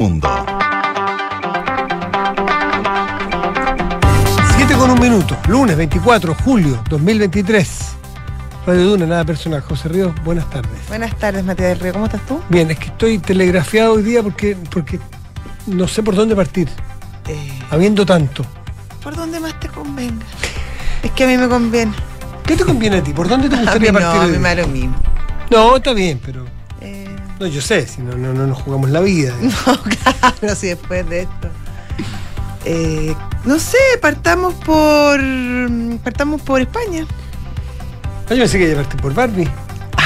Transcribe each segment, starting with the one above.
Mundo. 7 con un minuto, lunes 24 julio 2023. Radio Duna, nada personal. José Ríos, buenas tardes. Buenas tardes, Matías del Río. ¿Cómo estás tú? Bien, es que estoy telegrafiado hoy día porque, porque no sé por dónde partir, Eh, habiendo tanto. por donde más te convenga. Es que a mí me conviene. ¿Qué te conviene a ti? ¿Por dónde te A mí gustaría no, partir? a mí me da lo mismo. No, está bien, pero. No, yo sé, si no, no, no nos jugamos la vida. no, claro, si después de esto. Eh, no sé, partamos por. Partamos por España. Ah, yo pensé que iba a partir por Barbie.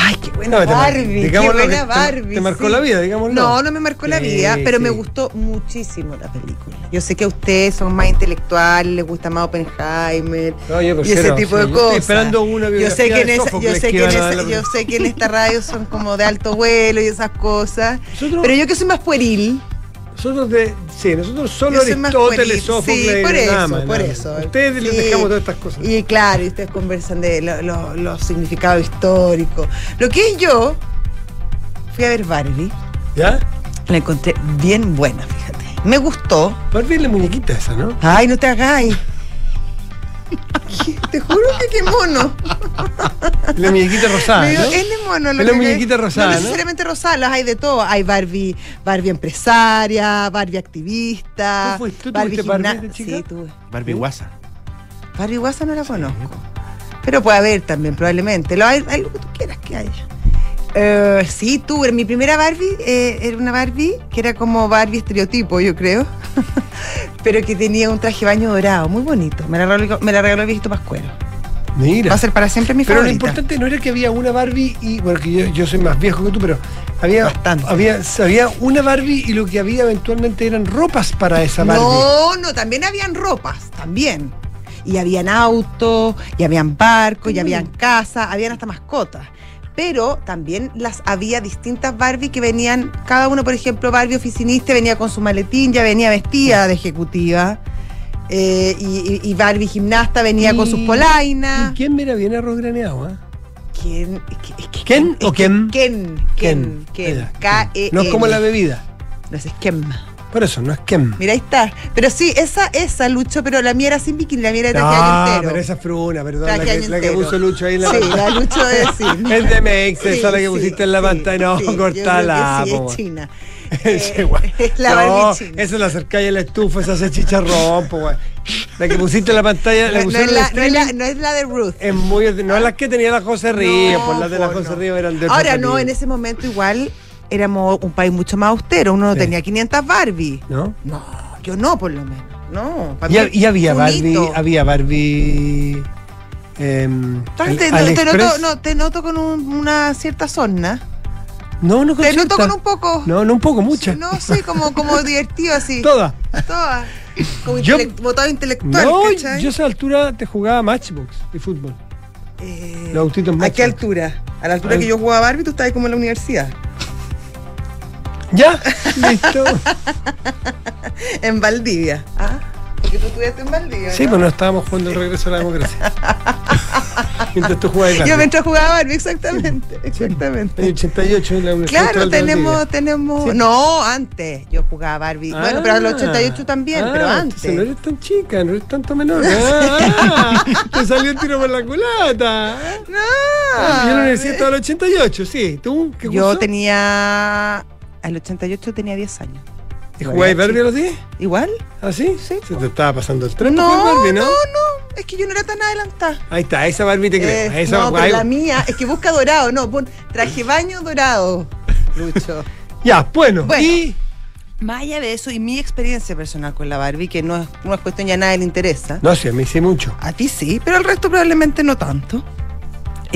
Ay, qué buena te Barbie. Qué buena te- Barbie. te marcó sí. la vida, digámoslo. No, no me marcó la vida, pero me gustó muchísimo la película. Yo sé que a ustedes son más intelectuales, les gusta más Oppenheimer. No, yo y ese tipo de yo estoy cosas. esperando una yo sé que en esa- yo sé que en iban a esa- dar la- yo sé que en esta radio son como de alto vuelo y esas cosas. Nosotros- Pero yo que soy más pueril, Nosotros de, sí, nosotros solo Aristóteles. Sófocles, Sí, por nada eso, por nada más. eso. Ustedes les dejamos todas estas cosas. Y claro, y ustedes conversan de lo- lo- los significados históricos. Lo que yo fui a ver Barbie, ¿Ya? la encontré bien buena, fíjate. Me gustó. Barbie es la muñequita esa, ¿no? Ay, no te hagáis. Te juro que qué mono. La muñequita rosada, digo, ¿no? es de mono. lo Es la que- muñequita rosada, No ¿no? necesariamente rosada, las hay de todo. Hay Barbie, Barbie empresaria, Barbie activista. ¿Tú fuiste- tú Barbie Barbie chica? Sí, tuve. Barbie Guasa. Barbie Guasa no la conozco. Pero puede haber también, probablemente. Lo hay, hay lo que tú quieras que haya. Eh, sí, tuve. Mi primera Barbie eh, era una Barbie que era como Barbie estereotipo, yo creo. Pero que tenía un traje baño dorado, muy bonito. Me la regaló, me la regaló viejito Pascuero. Mira. Va a ser para siempre mi Pero lo favorita. importante no era que había una Barbie y, bueno, que yo, yo soy más viejo que tú, pero había, Bastante. había, había una Barbie y lo que había eventualmente eran ropas para esa Barbie. No, no, también habían ropas, también. Y habían autos, y habían barcos, y Mm. habían casas, habían hasta mascotas. Pero también las había distintas Barbie que venían, cada uno, por ejemplo, Barbie oficinista venía con su maletín, ya venía vestida de ejecutiva. eh, y, Barbie gimnasta venía con sus polainas. ¿Y quién mira bien arroz graneado? ah? ¿Quién? Es que- es que- ¿Quién es o que- quién? Ken, Ken, Ken. Ya. K-E-N. No es como la bebida. No es Ken. Por eso, no es Ken. Mira, ahí está. Pero sí, esa, esa, Lucho, pero la mía era sin bikini, la mía era de traje de No, pero esa fruna, perdón, la que, la que puso Lucho ahí en la Sí, la Lucho es sí. Es de Mex, Sí, esa la que sí, pusiste en la sí, pantalla. No, sí, cortala. Sí, es china. Eh, la no. Eso la acercáis a la estufa, esa hace chicharrón, guay. La que pusiste en la pantalla, la No, es en la, no, es la, no es la de Ruth. es muy, no es las que tenía la José Ríos, No, pues las de la José no. Ríos eran de Ahora no, en ese momento igual éramos un país mucho más austero. Uno no Sí. tenía 500 Barbie. ¿No? No, yo no, por lo menos. No, para Y, mí y había Barbie, había Barbie. em, te, noto, AliExpress. no, te noto con un- una cierta zona. no, no, con Te noto con un poco. No, no un poco, mucha. No, sí, como, como divertido así. Toda. Todas. Como Yo- votado intelectual, No, ¿cachai? yo a esa altura te jugaba Matchbox de fútbol. Eh, Los ¿A qué altura? A la altura Al- que yo jugaba Barbie, tú estabas como en la universidad. ¿Ya? Listo. En Valdivia. ¿Ah? Porque tú estudiaste en Valdivia. Sí, ¿no? pues no estábamos jugando el regreso a la democracia. Mientras tú jugabas Yo mientras jugaba Barbie, exactamente. En Exactamente. el 88 en la Universidad Claro, tenemos, tenemos. Sí. No, antes yo jugaba Barbie. bueno, pero en el 88 también, Ah, pero No antes. eres tan chica, no eres tanto menor. Ah, te salió el tiro por la culata. No. Ah, yo en la universidad estaba el 88, sí. ¿Tú qué Yo curso? tenía. Al 88 tenía 10 años. ¿Y jugabas Barbie a los 10? ¿Igual? ¿Ah, sí? Sí. Se te estaba pasando el tren No, para Barbie, ¿no? no, no. Es que yo no era tan adelantada. Ahí está, esa Barbie te creo. Eh, esa, no, pero la mía, es que busca dorado, no, pon traje baño dorado, Lucho. Ya, bueno. Bueno. Y Más allá de eso, y mi experiencia personal con la Barbie, que no es, no es cuestión ya a nadie le interesa. No sé, me hice mucho. A ti sí, pero al resto probablemente no tanto.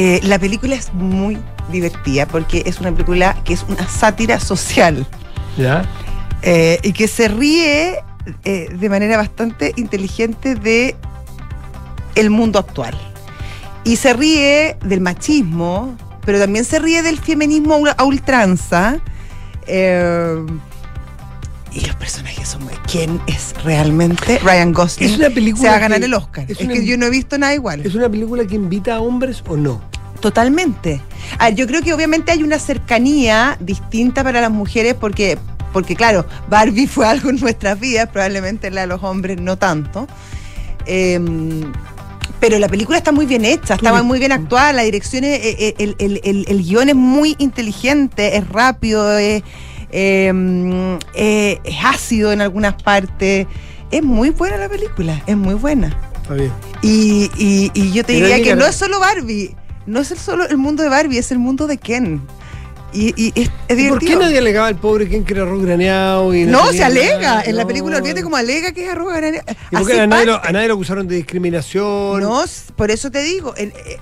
Eh, la película es muy divertida porque es una película que es una sátira social ¿Ya? eh, y que se ríe eh, de manera bastante inteligente de el mundo actual. Y se ríe del machismo, pero también se ríe del feminismo a ul- a ultranza. eh, y los personajes son muy... ¿Quién es realmente Ryan Gosling? Es una película Se va a ganar que- el Oscar. es Es, una- que yo no he visto nada igual. ¿Es una película que invita a hombres o no? Totalmente. A ver, yo creo que obviamente hay una cercanía distinta para las mujeres porque porque claro, Barbie fue algo en nuestras vidas, probablemente la de los hombres no tanto. Em, pero la película está muy bien hecha, estaba muy bien actuada, la dirección, es, eh, eh, el, el, el, el guion es muy inteligente, es rápido, es, em, eh, es ácido en algunas partes. Es muy buena la película, es muy buena. Está bien. Y, y, y yo te diría que no es solo Barbie, no es el solo el mundo de Barbie, es el mundo de Ken. Y, y es, es ¿Y ¿Por qué nadie alegaba al pobre Ken que era arroz graneado? Y no, se alega. nada? En la película, olvídate como alega que es arroba granero. ¿Y por qué a nadie, lo, a nadie lo acusaron de discriminación? No, por eso te digo, el- eh,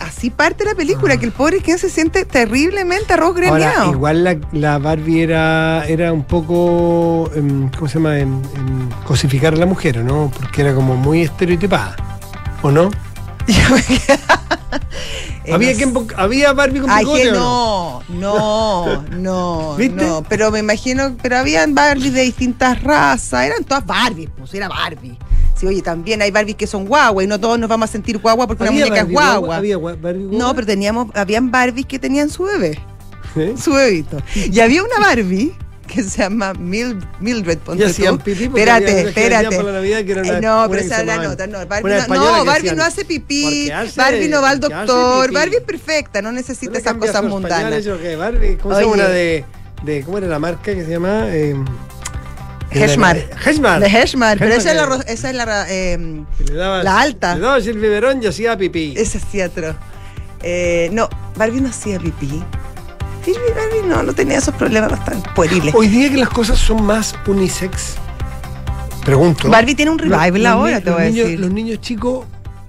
así parte la película, que el pobre Ken se siente terriblemente arroz Ahora, graneado. igual la, la Barbie era, era un poco, em, ¿cómo se llama? En, en cosificar a la mujer, ¿no? Porque era como muy estereotipada, ¿o no? ¿Había, quien ¿Había Barbie con Ay, bigote que no? no, no, ¿Viste? no, pero me imagino, pero habían Barbies de distintas razas, eran todas Barbies, pues era Barbie. Sí, oye, también hay Barbies que son guagua y no todos nos vamos a sentir guagua porque una ¿Había muñeca es Barbie guagua. ¿Había gua- Barbie guagua? No, pero teníamos, habían Barbies que tenían su bebé, ¿Eh? su bebito. Y había una Barbie que se llama Mil- Mildred, ponte tú. pipí Espérate, había espérate. para la Navidad que era una- Eh, no, pero esa es la nota. No, Barbie, no, no, Barbie hacían- no hace pipí. Hace- Barbie no va al doctor. Barbie es perfecta, no necesita ¿No le esas cosas mundanas. pañales? Barbie, ¿Cómo se llama una de, de. ¿Cómo era la marca que se llama? Eh, Heshmar. Heshmar. De Heshmar, pero esa es la, esa es la, eh, dabas- la alta. Le dabas el biberón y hacía pipí. esa sí atroz. Eh, no, Barbie no hacía pipí. No, no tenía esos problemas tan pueriles. Hoy día que las cosas son más unisex, pregunto. Barbie tiene un revival los- los ahora, ni- te los voy a niños, decir. Los niños chicos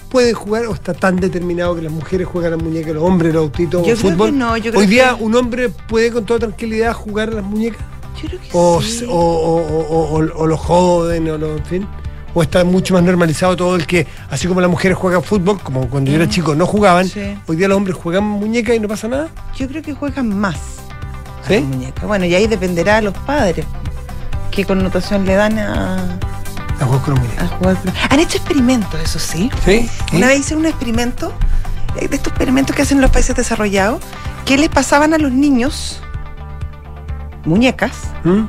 pueden jugar o está tan determinado que las mujeres juegan a las muñecas, los hombres, los autitos, Yo o creo fútbol. que no, yo creo Hoy día que- un hombre puede con toda tranquilidad jugar a las muñecas. Yo creo que O, sí. o, o, o- o- o lo joden, o lo, en fin. O está mucho más normalizado todo el que, así como las mujeres juegan fútbol, como cuando yo era chico no jugaban, Mm. Sí. hoy día los hombres juegan muñecas y no pasa nada. Yo creo que juegan más a ¿Sí? las muñecas. Bueno, y ahí dependerá de los padres qué connotación le dan a, A jugar con las muñecas. a jugar. con- Han hecho experimentos, eso sí. ¿Sí? Una vez hice un experimento, eh, de estos experimentos que hacen los países desarrollados, que les pasaban a los niños muñecas ¿Mm?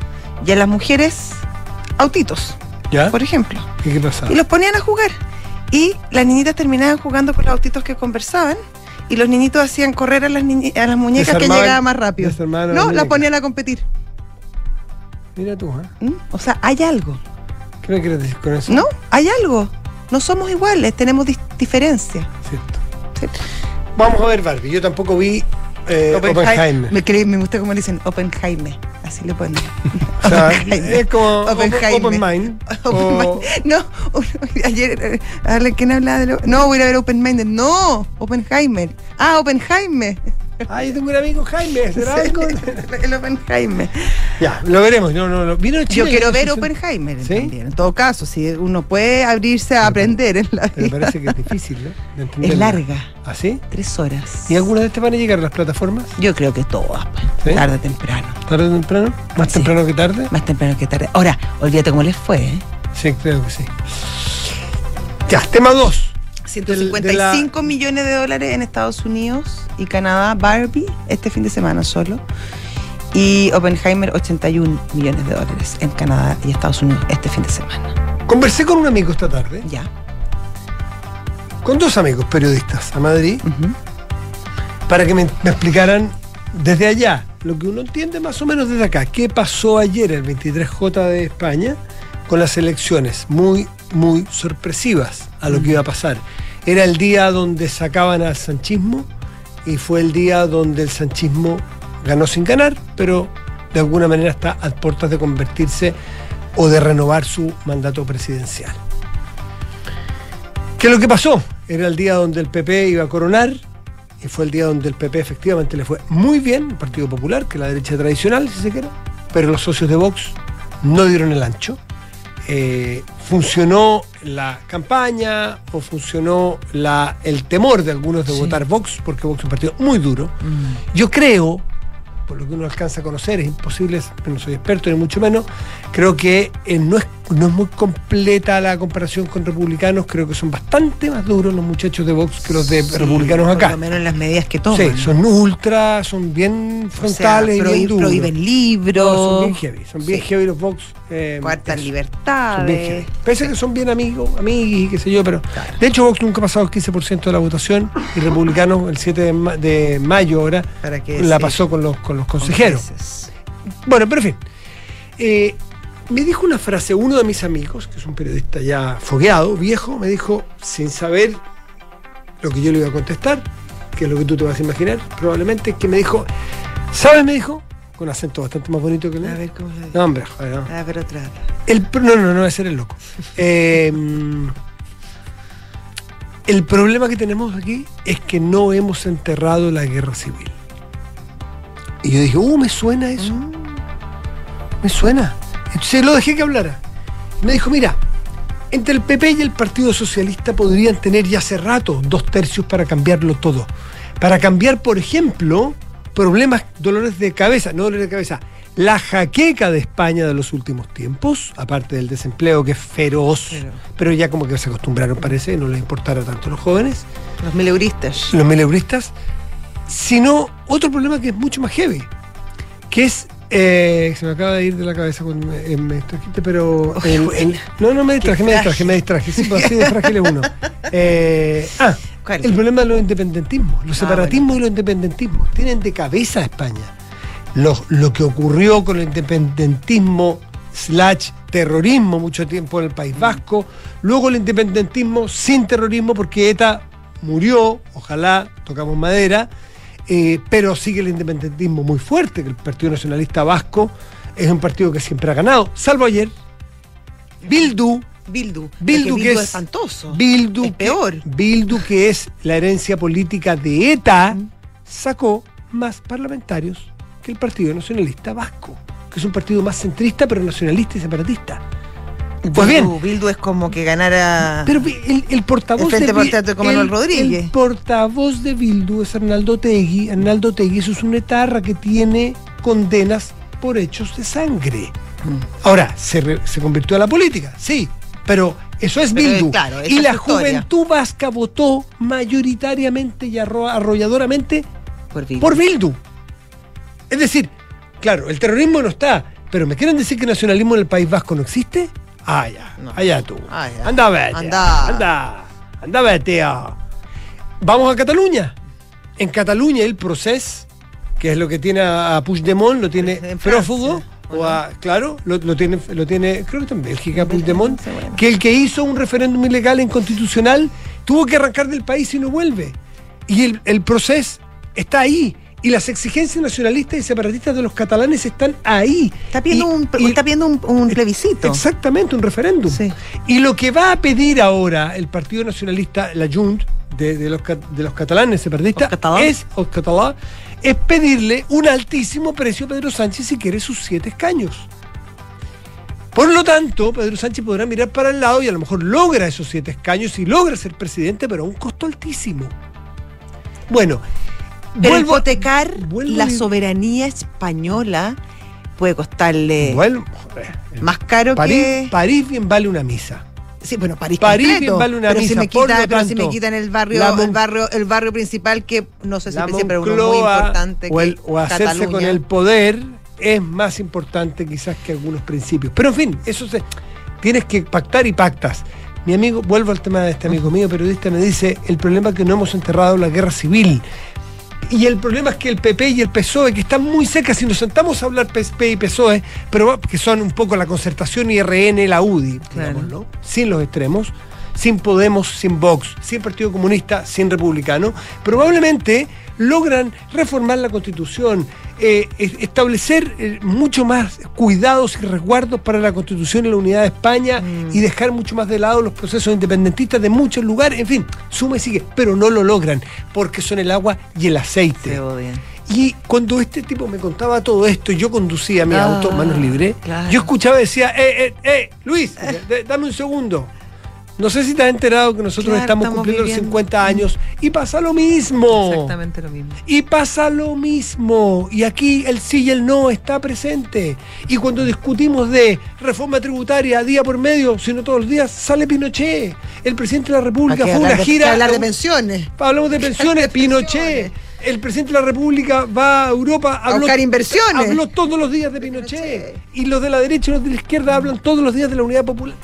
y a las mujeres autitos, ¿Ya? por ejemplo. ¿Y qué pasa? Y los ponían a jugar. Y las niñitas terminaban jugando con los autitos que conversaban. Y los niñitos hacían correr a las, a las muñecas que llegaban más rápido. No, las ponían a competir. Mira tú, ¿eh? ¿Mm? O sea, hay algo. ¿Qué me quieres decir con eso? ¿No? Hay algo. No somos iguales, tenemos diferencias. Cierto. Vamos a ver Barbie. Yo tampoco vi eh, Oppenheimer. Me, creí- me gusta cómo le dicen Oppenheimer. Así le ponen. O sea, es como. Open Mind. Open o- Mind. No, ayer, eh, a ver, ¿quién hablaba de lo- No, voy a ir a ver Oppenheimer. No, Oppenheimer. Ah, Oppenheimer. Ah, yo tengo un amigo Jaime. ¿Será Sí, algo? el Oppenheimer. ya, lo veremos. No, no, no. Vino Yo quiero ver. Oppenheimer ¿Sí? también. En todo caso, si uno puede abrirse a aprender en la vida. parece que es difícil, ¿no? De. Es larga, ¿Ah, sí? tres horas. ¿Y alguna de estas van a llegar a las plataformas? Yo creo que todas, pues, ¿Sí? tarde o temprano. ¿Tarde o temprano? ¿Más temprano que tarde? Más temprano que tarde. Ahora, olvídate cómo les fue, ¿eh? Sí, creo que sí. Ya, tema 2. 155 millones de dólares en Estados Unidos y Canadá, Barbie, este fin de semana solo. Y Oppenheimer, 81 millones de dólares en Canadá y Estados Unidos este fin de semana. Conversé con un amigo esta tarde, Ya. con dos amigos periodistas a Madrid, para que me, me explicaran desde allá lo que uno entiende más o menos desde acá. ¿Qué pasó ayer, el 23J de España, con las elecciones? Muy, muy sorpresivas a lo que iba a pasar. Era el día donde sacaban al sanchismo y fue el día donde el sanchismo ganó sin ganar, pero de alguna manera está a puertas de convertirse o de renovar su mandato presidencial. ¿Qué es lo que pasó? Era el día donde el PP iba a coronar y fue el día donde el PP efectivamente le fue muy bien, el Partido Popular, que es la derecha tradicional, si se quiere, pero los socios de Vox no dieron el ancho. Eh, funcionó la campaña o funcionó la, el temor de algunos de Sí. votar Vox, porque Vox es un partido muy duro. Yo creo, por lo que uno alcanza a conocer, es imposible, no soy experto ni mucho menos, Creo que eh, no, es, no es muy completa la comparación con republicanos. Creo que son bastante más duros los muchachos de Vox que los de Sí, republicanos acá. Por lo menos en las medidas que toman. Sí, son ultra, son bien O sea, frontales y bien duros. prohíben libros, No, son bien heavy, son bien heavy los Vox. eh, bien libertades. heavy. Pese a que son bien amigos, amigos y qué sé yo, pero. Claro. De hecho, Vox nunca ha pasado el 15% de la votación y Republicanos el 7 de, ma- de mayo ahora la pasó con los, con los con consejeros. Bueno, pero en fin. Eh, me dijo una frase uno de mis amigos, que es un periodista ya fogueado, viejo, me dijo, sin saber lo que yo le iba a contestar, que es lo que tú te vas a imaginar, probablemente, que me dijo, ¿sabes? Me dijo, con acento bastante más bonito que el A ver cómo lo No, hombre, joder, no. Ah, pero trata. El, no, no, no va a ser el loco. Eh, el problema que tenemos aquí es que no hemos enterrado la guerra civil. Y yo dije, uh, me suena eso. Mm. Me suena. Entonces lo dejé que hablara. Me dijo, mira, entre el PP y el Partido Socialista podrían tener ya hace rato dos tercios para cambiarlo todo. Para cambiar, por ejemplo, problemas, dolores de cabeza, no dolores de cabeza, la jaqueca de España de los últimos tiempos, aparte del desempleo que es feroz, Pero- pero ya como que se acostumbraron, parece, y no les importara tanto a los jóvenes Los mileuristas. los mileuristas, sino otro problema que es mucho más heavy, que es, eh, se me acaba de ir de la cabeza cuando me, eh, me distrajiste, pero... No, no me distraje, me distraje, me distraje, sí, pues así de frágil es uno. Eh, ah, ¿Cuál? el problema de los independentismos, los Ah, separatismos y los independentismos, tienen de cabeza a España. Lo, lo que ocurrió con el independentismo slash terrorismo mucho tiempo en el País Vasco, luego el independentismo sin terrorismo porque ETA murió, ojalá tocamos madera, eh, pero sigue el independentismo muy fuerte, que el Partido Nacionalista Vasco es un partido que siempre ha ganado, salvo ayer. Bildu, Bildu. Bildu, que es espantoso. Bildu, Es peor. Bildu, que es la herencia política de ETA, sacó más parlamentarios que el Partido Nacionalista Vasco, que es un partido más centrista, pero nacionalista y separatista. Pues bien, Bildu, Bildu es como que ganara. pero el, el portavoz El de Bi- Patriótico Manuel el- Rodríguez. El portavoz de Bildu es Arnaldo Tegui. Arnaldo Tegui eso es una etarra que tiene condenas por hechos de sangre. Mm. Ahora, ¿se, re- se convirtió a la política? Sí, pero eso es Pero, Bildu. claro, esa y la juventud vasca votó mayoritariamente y arro- arrolladoramente por Bildu. por Bildu. Es decir, claro, el terrorismo no está, pero ¿me quieren decir que el nacionalismo en el País Vasco no existe? Ah, ya, No. allá tú. Ah, ya. Anda, vete. Anda. Anda. Anda, vete. ah. Vamos a Cataluña. En Cataluña el proceso, que es lo que tiene a Puigdemont, lo tiene En prófugo. O a, claro, lo, lo tiene, lo tiene, creo que está en Bélgica, Puigdemont, que el que hizo un referéndum ilegal e inconstitucional tuvo que arrancar del país y no vuelve. Y el, el proceso está ahí. Y las exigencias nacionalistas y separatistas de los catalanes están ahí. Está pidiendo Y- un, y- está pidiendo un, un plebiscito. Exactamente, un referéndum. Sí. Y lo que va a pedir ahora el Partido Nacionalista, la Junt, de, de los, de los catalanes separatistas, es, os catalán, es pedirle un altísimo precio a Pedro Sánchez si quiere sus siete escaños. Por lo tanto, Pedro Sánchez podrá mirar para el lado y a lo mejor logra esos siete escaños y logra ser presidente, pero a un costo altísimo. Bueno, Pero vuelvo- hipotecar vuelvo la soberanía española puede costarle vuelvo- joder, más caro París, que. París bien vale una misa. Sí, bueno, París, París bien vale una pero si misa, me pero si me quitan el barrio, el barrio, el barrio principal que no sé si la siempre uno muy importante o, que o hacerse Cataluña. con el poder es más importante quizás que algunos principios. Pero en fin, eso se, tienes que pactar y pactas. Mi amigo, vuelvo al tema de este amigo mío, periodista, me dice, el problema es que no hemos enterrado la guerra civil. Y el problema es que el PP y el PSOE, que están muy cerca, si nos sentamos a hablar PP y PSOE, pero que son un poco la concertación y RN, la UDI, Claro. digámoslo, sin los extremos, sin Podemos, sin Vox, sin Partido Comunista, sin Republicano, probablemente logran reformar la Constitución, eh, es- establecer eh, mucho más cuidados y resguardos para la Constitución y la unidad de España Mm. y dejar mucho más de lado los procesos independentistas de muchos lugares, en fin, suma y sigue, pero no lo logran porque son el agua y el aceite. Se odian. Y cuando este tipo me contaba todo esto, yo conducía mi Ah, auto, manos libres, claro. yo escuchaba y decía, eh, eh, eh, Luis, dame un segundo. No sé si te has enterado que nosotros Claro, estamos, estamos cumpliendo viviendo. los 50 años y pasa lo mismo. Exactamente lo mismo. Y pasa lo mismo. Y aquí el sí y el no está presente. Y cuando discutimos de reforma tributaria día por medio, sino todos los días, sale Pinochet. El presidente de la República ¿Para qué fue a una hablar de- gira. hablar de pensiones. Hablamos de pensiones, Pinochet. El presidente de la República va a Europa, A buscar inversiones. habló todos los días de Pinochet. Pinochet. Y los de la derecha y los de la izquierda hablan todos los días de la unidad popular.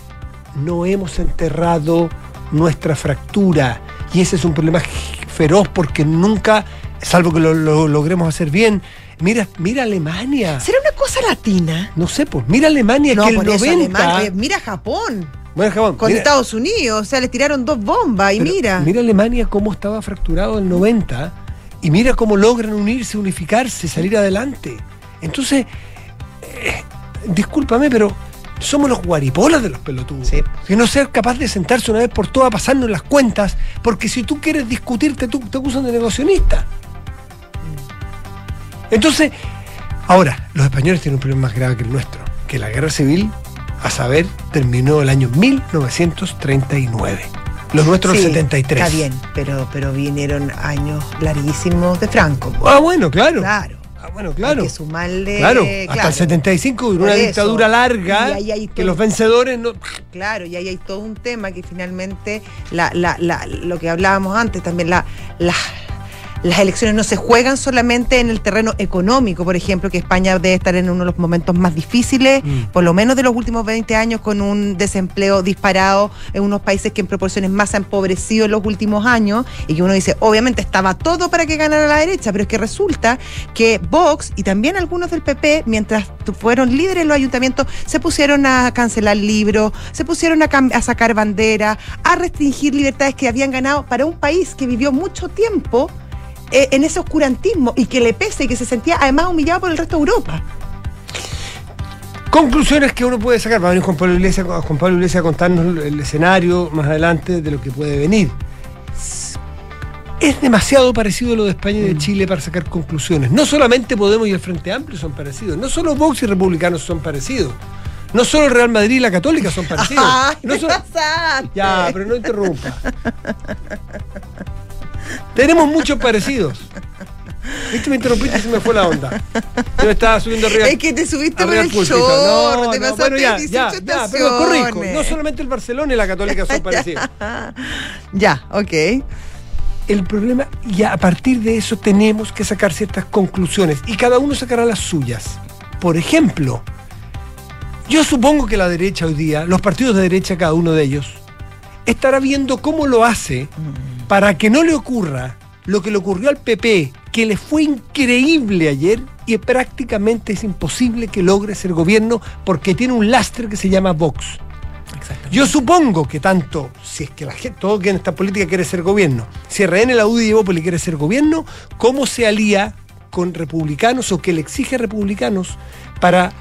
No hemos enterrado nuestra fractura. Y ese es un problema feroz porque nunca, salvo que lo, lo logremos hacer bien, mira, mira Alemania. ¿Será una cosa latina? No sé, pues mira Alemania No, que el por eso 90. Alemania. eh, Mira Japón. Bueno, Japón, Con mira- Estados Unidos. O sea, les tiraron dos bombas y Pero mira. Mira Alemania cómo estaba fracturado en el 90 y mira cómo logran unirse, unificarse, salir adelante. Entonces, eh, discúlpame, pero somos los guaripolas de los pelotudos. Sí. Que no ser capaz de sentarse una vez por todas, pasarnos las cuentas, porque si tú quieres discutirte, tú, te acusan de negacionista. Entonces, ahora, los españoles tienen un problema más grave que el nuestro, que la guerra civil, a saber, terminó el año 1939. Los nuestros Sí, el 73. Está bien, pero, pero vinieron años larguísimos de Franco. Ah, bueno, claro. Claro. Ah, bueno, claro. Hay que sumarle. Claro, hasta el 75 duró una eso. dictadura larga Y ahí hay que los vencedores no. Claro, y ahí hay todo un tema que finalmente, la, la, la- lo que hablábamos antes también, la, la- las elecciones no se juegan solamente en el terreno económico, por ejemplo, que España debe estar en uno de los momentos más difíciles, Mm. por lo menos de los últimos 20 años, con un desempleo disparado en unos países que en proporciones más se han empobrecido en los últimos años, y que uno dice, obviamente estaba todo para que ganara la derecha, pero es que resulta que Vox y también algunos del PP, mientras fueron líderes en los ayuntamientos, se pusieron a cancelar libros, se pusieron a, a sacar bandera, a restringir libertades que habían ganado para un país que vivió mucho tiempo eh, en ese oscurantismo y que le pese y que se sentía además humillado por el resto de Europa. Conclusiones que uno puede sacar. Va a venir Juan Pablo Iglesias, Juan Pablo Iglesias a contarnos el escenario más adelante de lo que puede venir. Es demasiado parecido a lo de España y de Chile para sacar conclusiones. No solamente Podemos y el Frente Amplio son parecidos, no solo Vox y Republicanos son parecidos, no solo el Real Madrid y la Católica son parecidos. Ay, no solo-. Ya, pero no interrumpa. Tenemos muchos parecidos. Viste, me interrumpiste y se me fue la onda. Yo estaba subiendo arriba. Es que te subiste por el púlpito. chorro, te no, pasaste bueno, ya, 18 ya, ya, pero corrijo. No solamente el Barcelona y la Católica son parecidos. Ya, ok. El problema, y a partir de eso tenemos que sacar ciertas conclusiones y cada uno sacará las suyas. Por ejemplo, yo supongo que la derecha hoy día, los partidos de derecha, cada uno de ellos, estará viendo cómo lo hace para que no le ocurra lo que le ocurrió al PP, que le fue increíble ayer y prácticamente es imposible que logre ser gobierno porque tiene un lastre que se llama Vox. Yo supongo que tanto, si es que la gente, todo quien en esta política quiere ser gobierno, si RN, la UDI y Evópolis quiere ser gobierno, ¿cómo se alía con republicanos o que le exige a republicanos para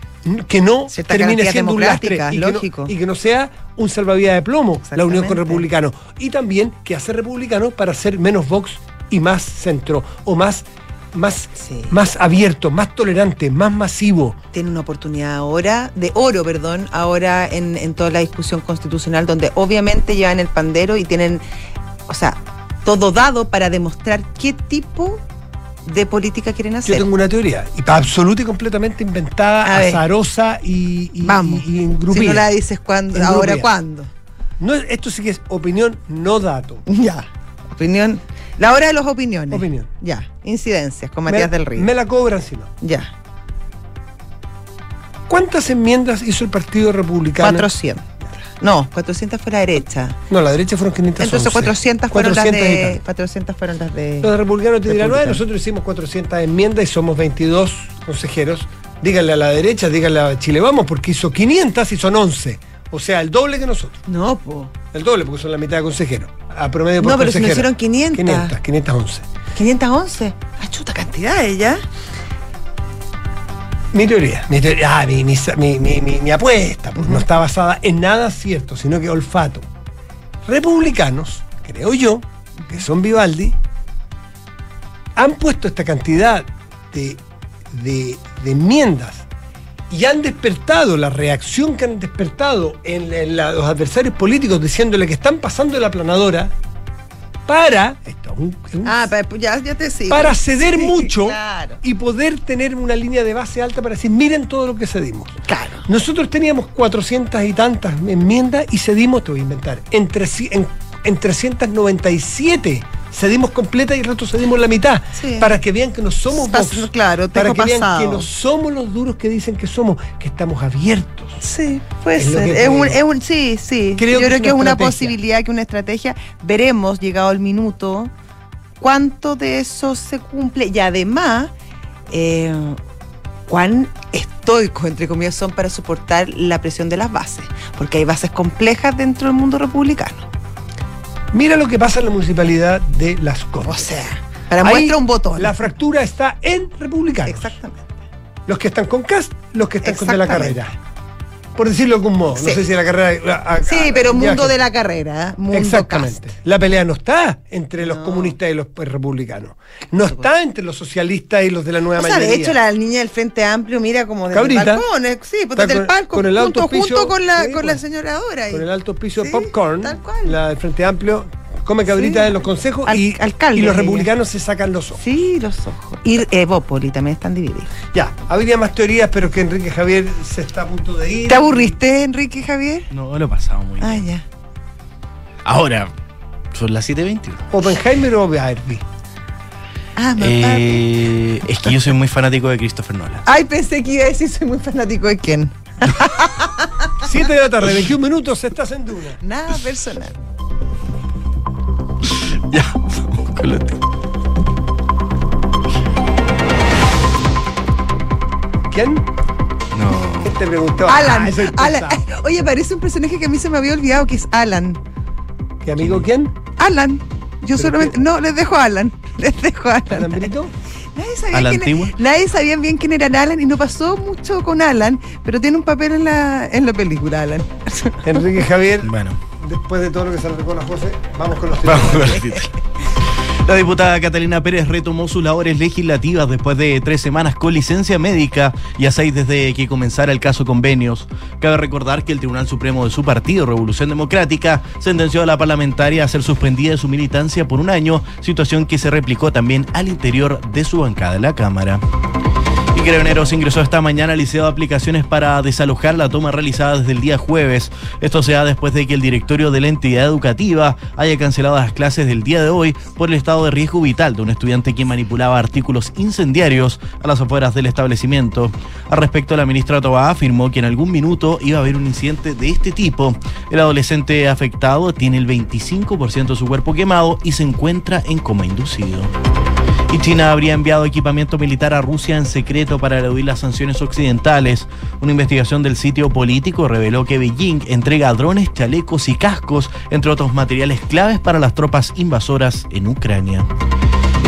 que no termine siendo un lastre y que, no, lógico. y que no sea un salvavidas de plomo la unión con republicanos? Y también que hace republicanos para ser menos Vox y más centro o más, más, Sí. más abierto, más tolerante, más masivo. Tiene una oportunidad ahora, de oro, perdón, ahora en, en toda la discusión constitucional, donde obviamente llevan el pandero y tienen, o sea, todo dado para demostrar qué tipo de política quieren Yo hacer. tengo una teoría, y absoluta y completamente inventada, azarosa y, y, Vamos. y, y si no la dices cuándo, ahora cuándo. No es- esto sí que es opinión, no dato. Ya. Opinión. La hora de las opiniones. Opinión. Ya. Incidencias con Matías me, del Río. Me la cobran si no. Ya. ¿Cuántas enmiendas hizo el Partido Republicano? 400. No, 400 fue la derecha. No, la derecha fueron 511. Entonces 400 fueron 400 las de. tanto. 400 fueron las de. Los republicanos te dirán, no, nosotros hicimos 400 enmiendas y somos 22 consejeros. Díganle a la derecha, díganle a Chile Vamos, porque hizo 500 y son 11. O sea, el doble que nosotros. No, po. El doble, porque son la mitad de consejeros. A promedio por No, pero si nos hicieron 500. 500, 511. 511. Ah, chuta cantidad ella. Mi teoría, mi, teoría, ah, mi, mi, mi- apuesta, pues no está basada en nada cierto, sino que olfato. Republicanos, creo yo, que son Vivaldi, han puesto esta cantidad de, de- de enmiendas y han despertado, la reacción que han despertado en, en la- los adversarios políticos diciéndole que están pasando la planadora para, un- es un- Ah, pa- ya, ya te sigo. para ceder Sí, mucho Claro, y poder tener una línea de base alta para decir, miren todo lo que cedimos. claro. Nosotros teníamos 400 y tantas enmiendas y cedimos, te voy a inventar, en, treci- en, en 397 cedimos completa y el resto cedimos la mitad. Sí. Para que vean que no somos Vox, claro, Para que vean que no somos los duros que dicen que somos, que estamos abiertos. Sí, puede Es ser. Es un, es un- sí, sí. Creo Yo que creo es que es una una estrategia. posibilidad, que una estrategia. Veremos, llegado el minuto, cuánto de eso se cumple y además, eh, cuán estoicos, entre comillas, son para soportar la presión de las bases. Porque hay bases complejas dentro del mundo republicano. Mira lo que pasa en la municipalidad de Las O Condes. sea, para Ahí muestra un botón. La fractura está en republicanos. Exactamente. Los que están con Cast, los que están con de la carrera. Por decirlo de algún modo. Sí. No sé si la carrera. la- a- Sí, pero viaje. mundo de la carrera. ¿eh? Mundo Exactamente. cast. La pelea no está entre los No. comunistas y los pues, republicanos. No está entre los socialistas y los de la nueva O sea, mayoría. de hecho, la niña del Frente Amplio mira como desde Cabrita. el balcón, eh, sí, pues desde el con- palco, con el junto, autopiso, junto con la, sí, con la pues. señora ahí. Con el alto piso de Sí, popcorn, tal cual. la del Frente Amplio come cabrita Sí. en los consejos Al- y, alcalde y los ella. republicanos se sacan los ojos. Sí, los ojos. Y Evópoli también están divididos. Ya, habría más teorías, pero que Enrique Javier se está a punto de ir. ¿Te aburriste, Enrique Javier? No, lo he pasado muy bien. Ah, ya. Ahora, son las 7.21. ¿Oppenheimer o Barbie? Ah, me Eh, es que yo soy muy fanático de Christopher Nolan. Ay, pensé que iba a decir soy muy fanático de quién. 7 de la tarde, 21 minutos, estás en Duna. Nada personal. Ya, temas. ¿Quién? No. ¿Quién te preguntó? Alan. Ah, Alan. Oye, parece un personaje que a mí se me había olvidado que es Alan. ¿Qué amigo quién? Alan. Yo ¿Pero solamente. qué? No, les dejo a Alan. Les dejo a Alan. ¿Alan Brito? Nadie sabía, ¿A la quién, nadie sabía bien quién era Alan y no pasó mucho con Alan, pero tiene un papel en la, en la película, Alan. Enrique Javier, Bueno, después de todo lo que se le con la José, vamos con los vamos temas. con el título. La diputada Catalina Pérez retomó sus labores legislativas después de tres semanas con licencia médica y a seis desde que comenzara el caso convenios. Cabe recordar que el Tribunal Supremo de su partido, Revolución Democrática, sentenció a la parlamentaria a ser suspendida de su militancia por un año, situación que se replicó también al interior de su bancada en la Cámara. Y Carabineros ingresó esta mañana al liceo de aplicaciones para desalojar la toma realizada desde el día jueves. Esto se da después de que el directorio de la entidad educativa haya cancelado las clases del día de hoy por el estado de riesgo vital de un estudiante que manipulaba artículos incendiarios a las afueras del establecimiento. Al respecto, la ministra Toa afirmó que en algún minuto iba a haber un incidente de este tipo. El adolescente afectado tiene el 25% de su cuerpo quemado y se encuentra en coma inducido. Y China habría enviado equipamiento militar a Rusia en secreto para eludir las sanciones occidentales. Una investigación del sitio político reveló que Beijing entrega drones, chalecos y cascos, entre otros materiales claves para las tropas invasoras en Ucrania.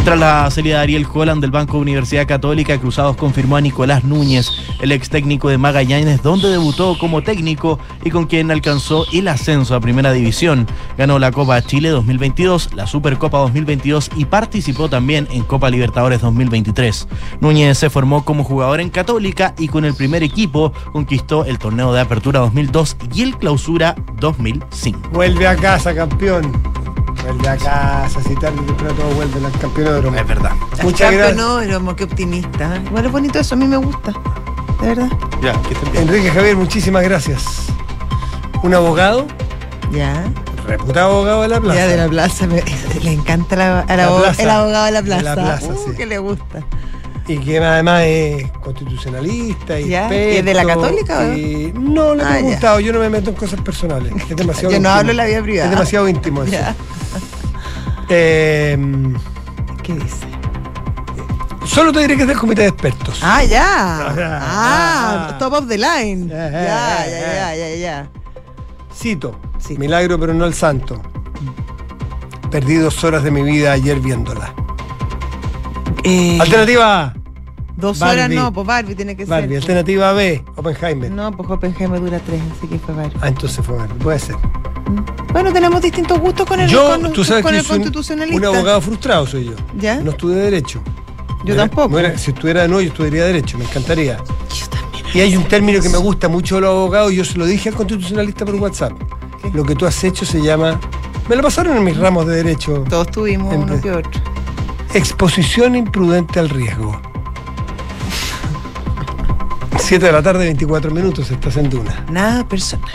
Tras la salida de Ariel Holland del Banco Universidad Católica, Cruzados confirmó a Nicolás Núñez, el ex técnico de Magallanes, donde debutó como técnico y con quien alcanzó el ascenso a Primera División. Ganó la Copa Chile 2022, la Supercopa 2022 y participó también en Copa Libertadores 2023. Núñez se formó como jugador en Católica y con el primer equipo conquistó el torneo de Apertura 2002 y el Clausura 2005. Vuelve a casa, campeón. Vuelve a casa, si tarde o temprano todo vuelve al campeón Es verdad. Muchas gracias. No, Romo, qué optimista. ¿eh? Igual es bonito eso, a mí me gusta. De verdad. Ya, que estén bien. Enrique Javier, muchísimas gracias. Un abogado, Ya. reputado abogado de la plaza. Ya de la plaza. me- le encanta la- al La abog- plaza. el abogado de la De plaza. la plaza, Uh, sí. que le gusta. Y que además es constitucionalista y Ya, ¿y experto, es de la Católica o no? y- No, le he Ah, ya. preguntado, yo no me meto en cosas personales. Es demasiado Yo no íntimo. hablo en la vida privada. Es demasiado íntimo eso. Ya. Eh, ¿Qué dice? solo te diré que es del comité de expertos. Ah, ya. Ah, Ah, ah. top of the line. Ya, Ya, ya, ya, ya, ya, ya. Cito, milagro pero no el santo. Perdí dos horas de mi vida ayer viéndola. Eh, Alternativa dos Barbie. horas no, pues Barbie tiene que Barbie. ser. Alternativa B, Oppenheimer. No, pues Oppenheimer dura tres, así que fue Barbie. Ah, entonces fue Barbie. Puede ser. Bueno, tenemos distintos gustos con el, yo, con, tú sabes con que el soy un- constitucionalista. un abogado frustrado soy yo. ¿Ya? No estudié Derecho. Yo Era- tampoco. no era- si estuviera de nuevo, yo estudiaría Derecho, me encantaría. Yo también Y hay un término que me gusta mucho de los abogados, yo se lo dije al constitucionalista por WhatsApp. ¿Qué? Lo que tú has hecho se llama. Me lo pasaron en mis ramos de derecho. Todos tuvimos uno que otro. Exposición imprudente al riesgo. 7 de la tarde, 24 minutos, estás en Duna. Nada personal.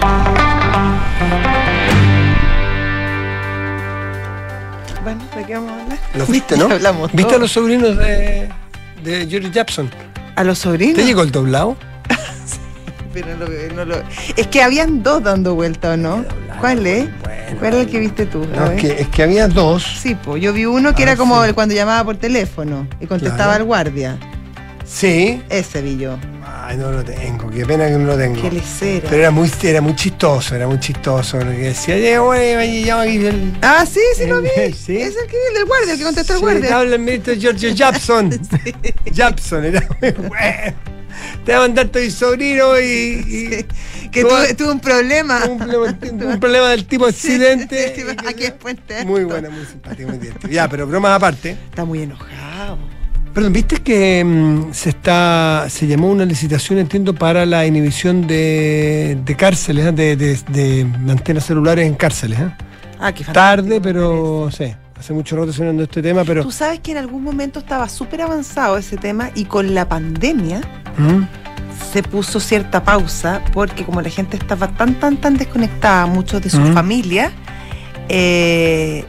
Bueno, ¿de qué vamos a hablar? ¿Los viste, no? Hablamos ¿Viste todo. a los sobrinos de, de George Jackson? ¿A los sobrinos? ¿Te llegó el doblado? Pero no lo- no lo- Es que habían dos dando vuelta, ¿o no? ¿Cuál es? Bueno. ¿Cuál es el que viste tú? No, es, que, es que había dos. Sí, pues yo vi uno que Ah, era como sí. el cuando llamaba por teléfono y contestaba Claro. al guardia. Sí. Ese vi yo. Ay, no lo tengo, qué pena que no lo tengo. Qué lecera. Pero era muy, era muy chistoso, era muy chistoso. porque decía, "Oye, güey, llama aquí el. Ah, sí, sí lo vi. Sí. Es el que vi, el del guardia, el que contestó Sí, guardia. habla el ministro George Jackson. Jackson, era muy bueno. Te va a mandar tu sobrino y. y Que tuve, tuve un problema. un, problema, un problema del tipo accidente. Sí, aquí es Puente. Muy buena, muy simpática, muy. Ya, pero bromas aparte. Está muy enojado. Perdón, ¿viste que mm, se está se llamó una licitación, entiendo, para la inhibición de, de cárceles, ¿eh? de, de- de antenas celulares en cárceles? ¿eh? Ah, qué Tarde, pero sí, hace mucho rato sonando este tema, pero... Tú sabes que en algún momento estaba súper avanzado ese tema y con la pandemia ¿Mm? se puso cierta pausa porque como la gente estaba tan, tan, tan desconectada, muchos de sus Ujú. familias, eh,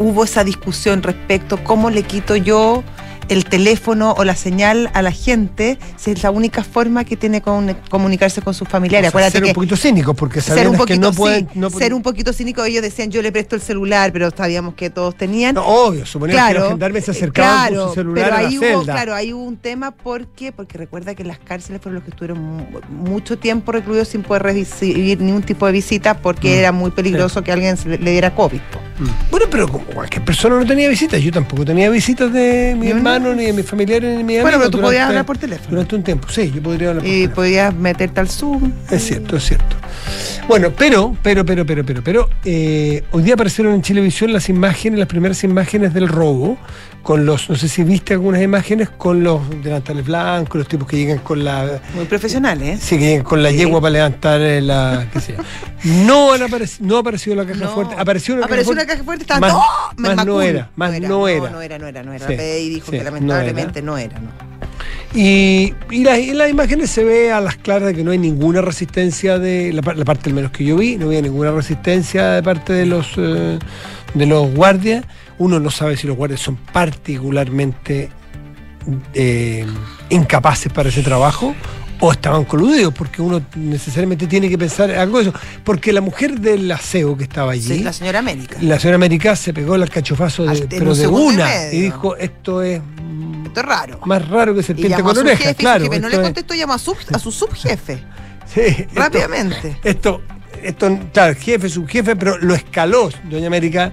hubo esa discusión respecto cómo le quito yo el teléfono o la señal a la gente si es la única forma que tiene con comunicarse con sus familiares. O sea, Acuérdate ser que un poquito cínicos, porque ser que no sí, pueden... no pueden- ser un poquito cínico ellos decían yo le presto el celular pero sabíamos que todos tenían No, obvio, suponíamos que claro los gendarmes se acercaban claro, con su celular pero a la ahí celda. hubo claro ahí hubo un tema ¿por qué? porque recuerda que las cárceles fueron los que estuvieron mu- mucho tiempo recluidos sin poder recibir ningún tipo de visita porque Mm, era muy peligroso que alguien se le, le diera COVID. Mm. Bueno, pero como cualquier persona no tenía visitas, yo tampoco tenía visitas de mi Yo ni de mis familiares, ni de mis bueno amigos pero tú podías hablar por teléfono Durante un tiempo, sí, yo podría hablar por y teléfono. podías meterte al Zoom Es cierto, es cierto. Bueno, pero, pero, pero, pero, pero, pero, eh, hoy día aparecieron en Chilevisión las imágenes, las primeras imágenes del robo, con los, no sé si viste algunas imágenes, con los delantales blancos, los tipos que llegan con la, muy profesionales ¿eh? sí, que llegan con la Sí. yegua para levantar eh, la, qué sé yo. No han aparecido, no ha aparecido la caja No. fuerte, apareció una Apareció caja una fuerte. caja fuerte, estaba Más- ¡Oh! no era, más no era. No, era, no era, no era. Sí, La PDI dijo sí, que no lamentablemente no era, no. Y, y las- en las imágenes se ve a las claras de que no hay ninguna resistencia de la parte al menos que yo vi, no había ninguna resistencia de parte de los eh, de los guardias. Uno no sabe si los guardias son particularmente eh, incapaces para ese trabajo o estaban coludidos, porque uno necesariamente tiene que pensar algo de eso. Porque la mujer del aseo que estaba allí, Sí, la señora América. la señora América se pegó el cachofazo de, pero un de y una y dijo esto es Esto es raro. más raro que serpiente con orejas, claro. jefe no esto le es- contestó, llamó a su, a su subjefe. sí, esto- rápidamente. Esto, esto, claro, jefe, subjefe, pero lo escaló, doña América.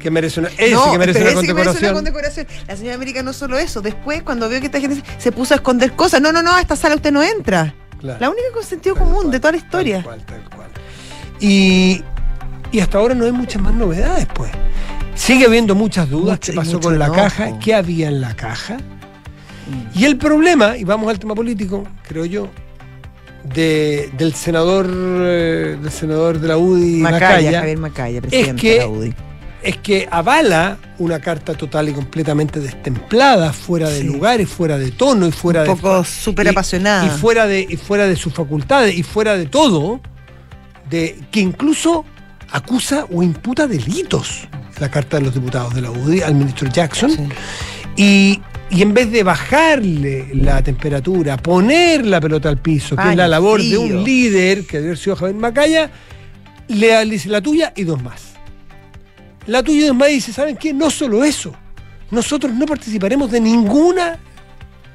Que merece una, No, que merece una ese que merece una condecoración. La señora América no solo eso, después cuando vio que esta gente se puso a esconder cosas, no, no, no, a esta sala usted no entra. Claro. La única con sentido Tal común cual, de toda la tal historia. cual, tal cual. Y, y hasta ahora no hay muchas más novedades, pues. Sigue habiendo muchas dudas. Mucho- ¿Qué pasó con la caja? ¿Qué había en la caja? Mm. Y el problema, y vamos al tema político, creo yo, de- del senador eh, del senador de la UDI, Macaya, Macaya, Javier Macaya, presidente que- de la UDI. Es que avala una carta total y completamente destemplada, fuera de Sí. lugar y fuera de tono y fuera Un de poco súper apasionada. y fuera de y fuera de sus facultades y fuera de todo de que incluso acusa o imputa delitos la carta de los diputados de la UDI al ministro Jackson Sí. y, y en vez de bajarle la temperatura, poner la pelota al piso, que es la labor de un líder, que debe haber sido Javier Macaya, le dice la tuya y dos más. La tuya dos más dice, ¿saben qué? No solo eso. Nosotros no participaremos de ninguna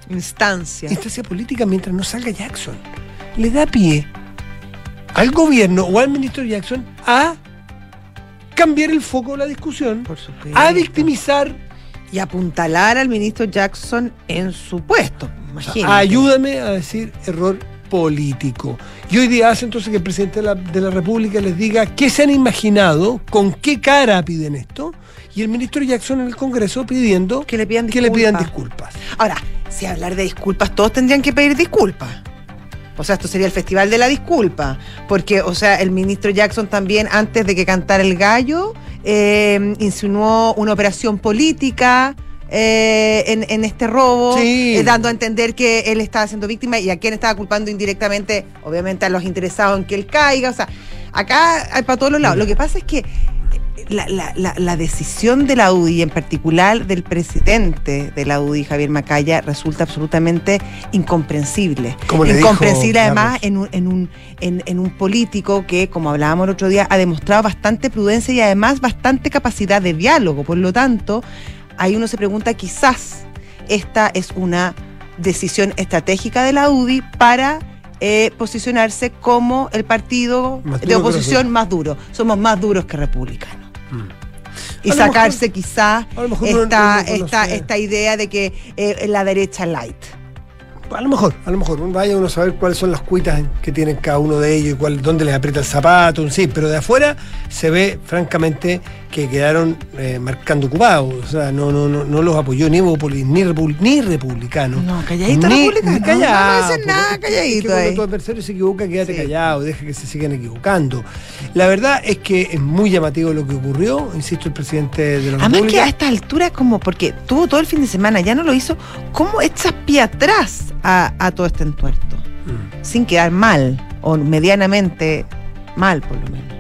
Instancia. instancia política mientras no salga Jackson. Le da pie al gobierno o al ministro Jackson a cambiar el foco de la discusión, Por a victimizar, Y apuntalar al ministro Jackson en su puesto. Imagínate. ayúdame a decir error político. Y hoy día hace entonces que el presidente de la, de la República les diga qué se han imaginado, con qué cara piden esto, y el ministro Jackson en el Congreso pidiendo Que le pidan que le pidan disculpas. disculpas. Ahora, si hablar de disculpas, todos tendrían que pedir disculpas. O sea, esto sería el festival de la disculpa. Porque, o sea, el ministro Jackson también, antes de que cantara el gallo, eh, insinuó una operación política. Eh, en, en este robo, Sí. eh, dando a entender que él estaba siendo víctima y a quién estaba culpando indirectamente, obviamente a los interesados en que él caiga. O sea, acá hay para todos los lados. Lo que pasa es que la, la- la- la decisión de la UDI, en particular del presidente de la UDI, Javier Macaya, resulta absolutamente incomprensible. Incomprensible dijo además en un, en, un, en, en un político que, como hablábamos el otro día, ha demostrado bastante prudencia y además bastante capacidad de diálogo. Por lo tanto, ahí uno se pregunta, quizás esta es una decisión estratégica de la UDI para eh, posicionarse como el partido de oposición más duro. Somos más duros que republicanos. Y A lo sacarse quizás esta, esta, esta idea de que eh, la derecha light. A lo mejor, a lo mejor, vaya uno a saber cuáles son las cuitas que tienen cada uno de ellos y cuál, dónde les aprieta el zapato, sí, pero de afuera se ve francamente que quedaron eh, marcando ocupados, o sea, no, no, no, no los apoyó ni Evópolis, ni, repu- ni republicano. No, calladito ni, republicano, ni callado, no dicen nada, calladito es que cuando tu adversario se equivoca, quédate Sí. callado, deja que se sigan equivocando. La verdad es que es muy llamativo lo que ocurrió, insisto, el presidente de la Además que a esta altura como porque tuvo todo el fin de semana, ya no lo hizo, ¿cómo echas pie atrás a, a todo este entuerto? Mm. Sin quedar mal, o medianamente mal por lo menos.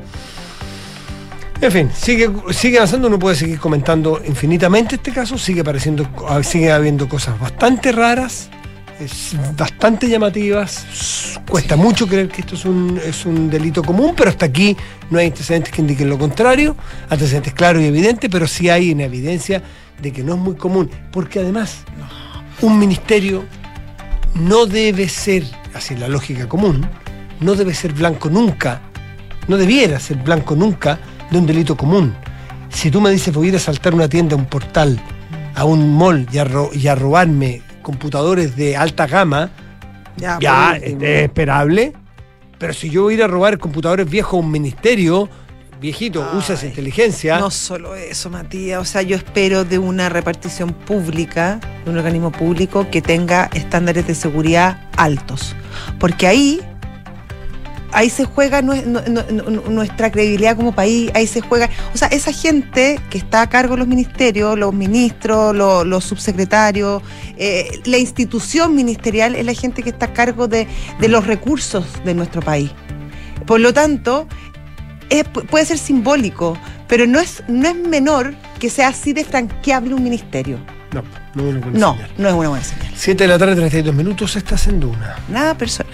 En fin, sigue, sigue avanzando, uno puede seguir comentando infinitamente este caso, sigue apareciendo, ah, sigue habiendo cosas bastante raras, es bastante llamativas, cuesta mucho creer que esto es un, es un delito común, pero hasta aquí no hay antecedentes que indiquen lo contrario, antecedentes claros y evidentes, pero sí hay una evidencia de que no es muy común, porque además un ministerio no debe ser, así la lógica común, no debe ser blanco nunca, no debiera ser blanco nunca de un delito común. Si tú me dices voy a ir a saltar una tienda, un portal, a un mall y a, ro- y a robarme computadores de alta gama, Ya, ya es último. esperable. Pero si yo voy a ir a robar computadores viejos a un ministerio, viejito, usa esa Ay, inteligencia. No solo eso, Matías. O sea, yo espero de una repartición pública, de un organismo público que tenga estándares de seguridad altos. Porque ahí, ahí se juega nue- nu- nu- nu- nuestra credibilidad como país, ahí se juega. O sea, esa gente que está a cargo de los ministerios, los ministros, los, los subsecretarios, eh, la institución ministerial es la gente que está a cargo de, de los recursos de nuestro país. Por lo tanto, es- puede ser simbólico, pero no es, no es menor que sea así de franqueable un ministerio. No, no es una buena No, señal. no es una buena señal. 7 de la tarde, 32 minutos, estás en Duna. Nada personal.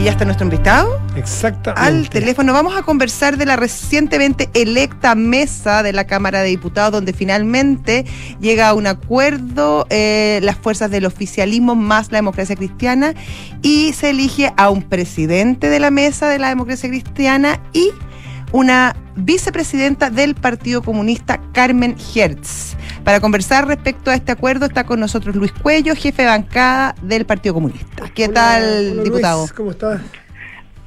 Y ya está nuestro invitado Exactamente. al teléfono. Vamos a conversar de la recientemente electa mesa de la Cámara de Diputados, donde finalmente llega a un acuerdo eh, las fuerzas del oficialismo más la democracia cristiana y se elige a un presidente de la mesa de la democracia cristiana y una vicepresidenta del Partido Comunista, Carmen Hertz. Para conversar respecto a este acuerdo está con nosotros Luis Cuello, jefe de bancada del Partido Comunista. ¿Qué Hola, tal, hola, Luis, diputado? ¿Cómo estás?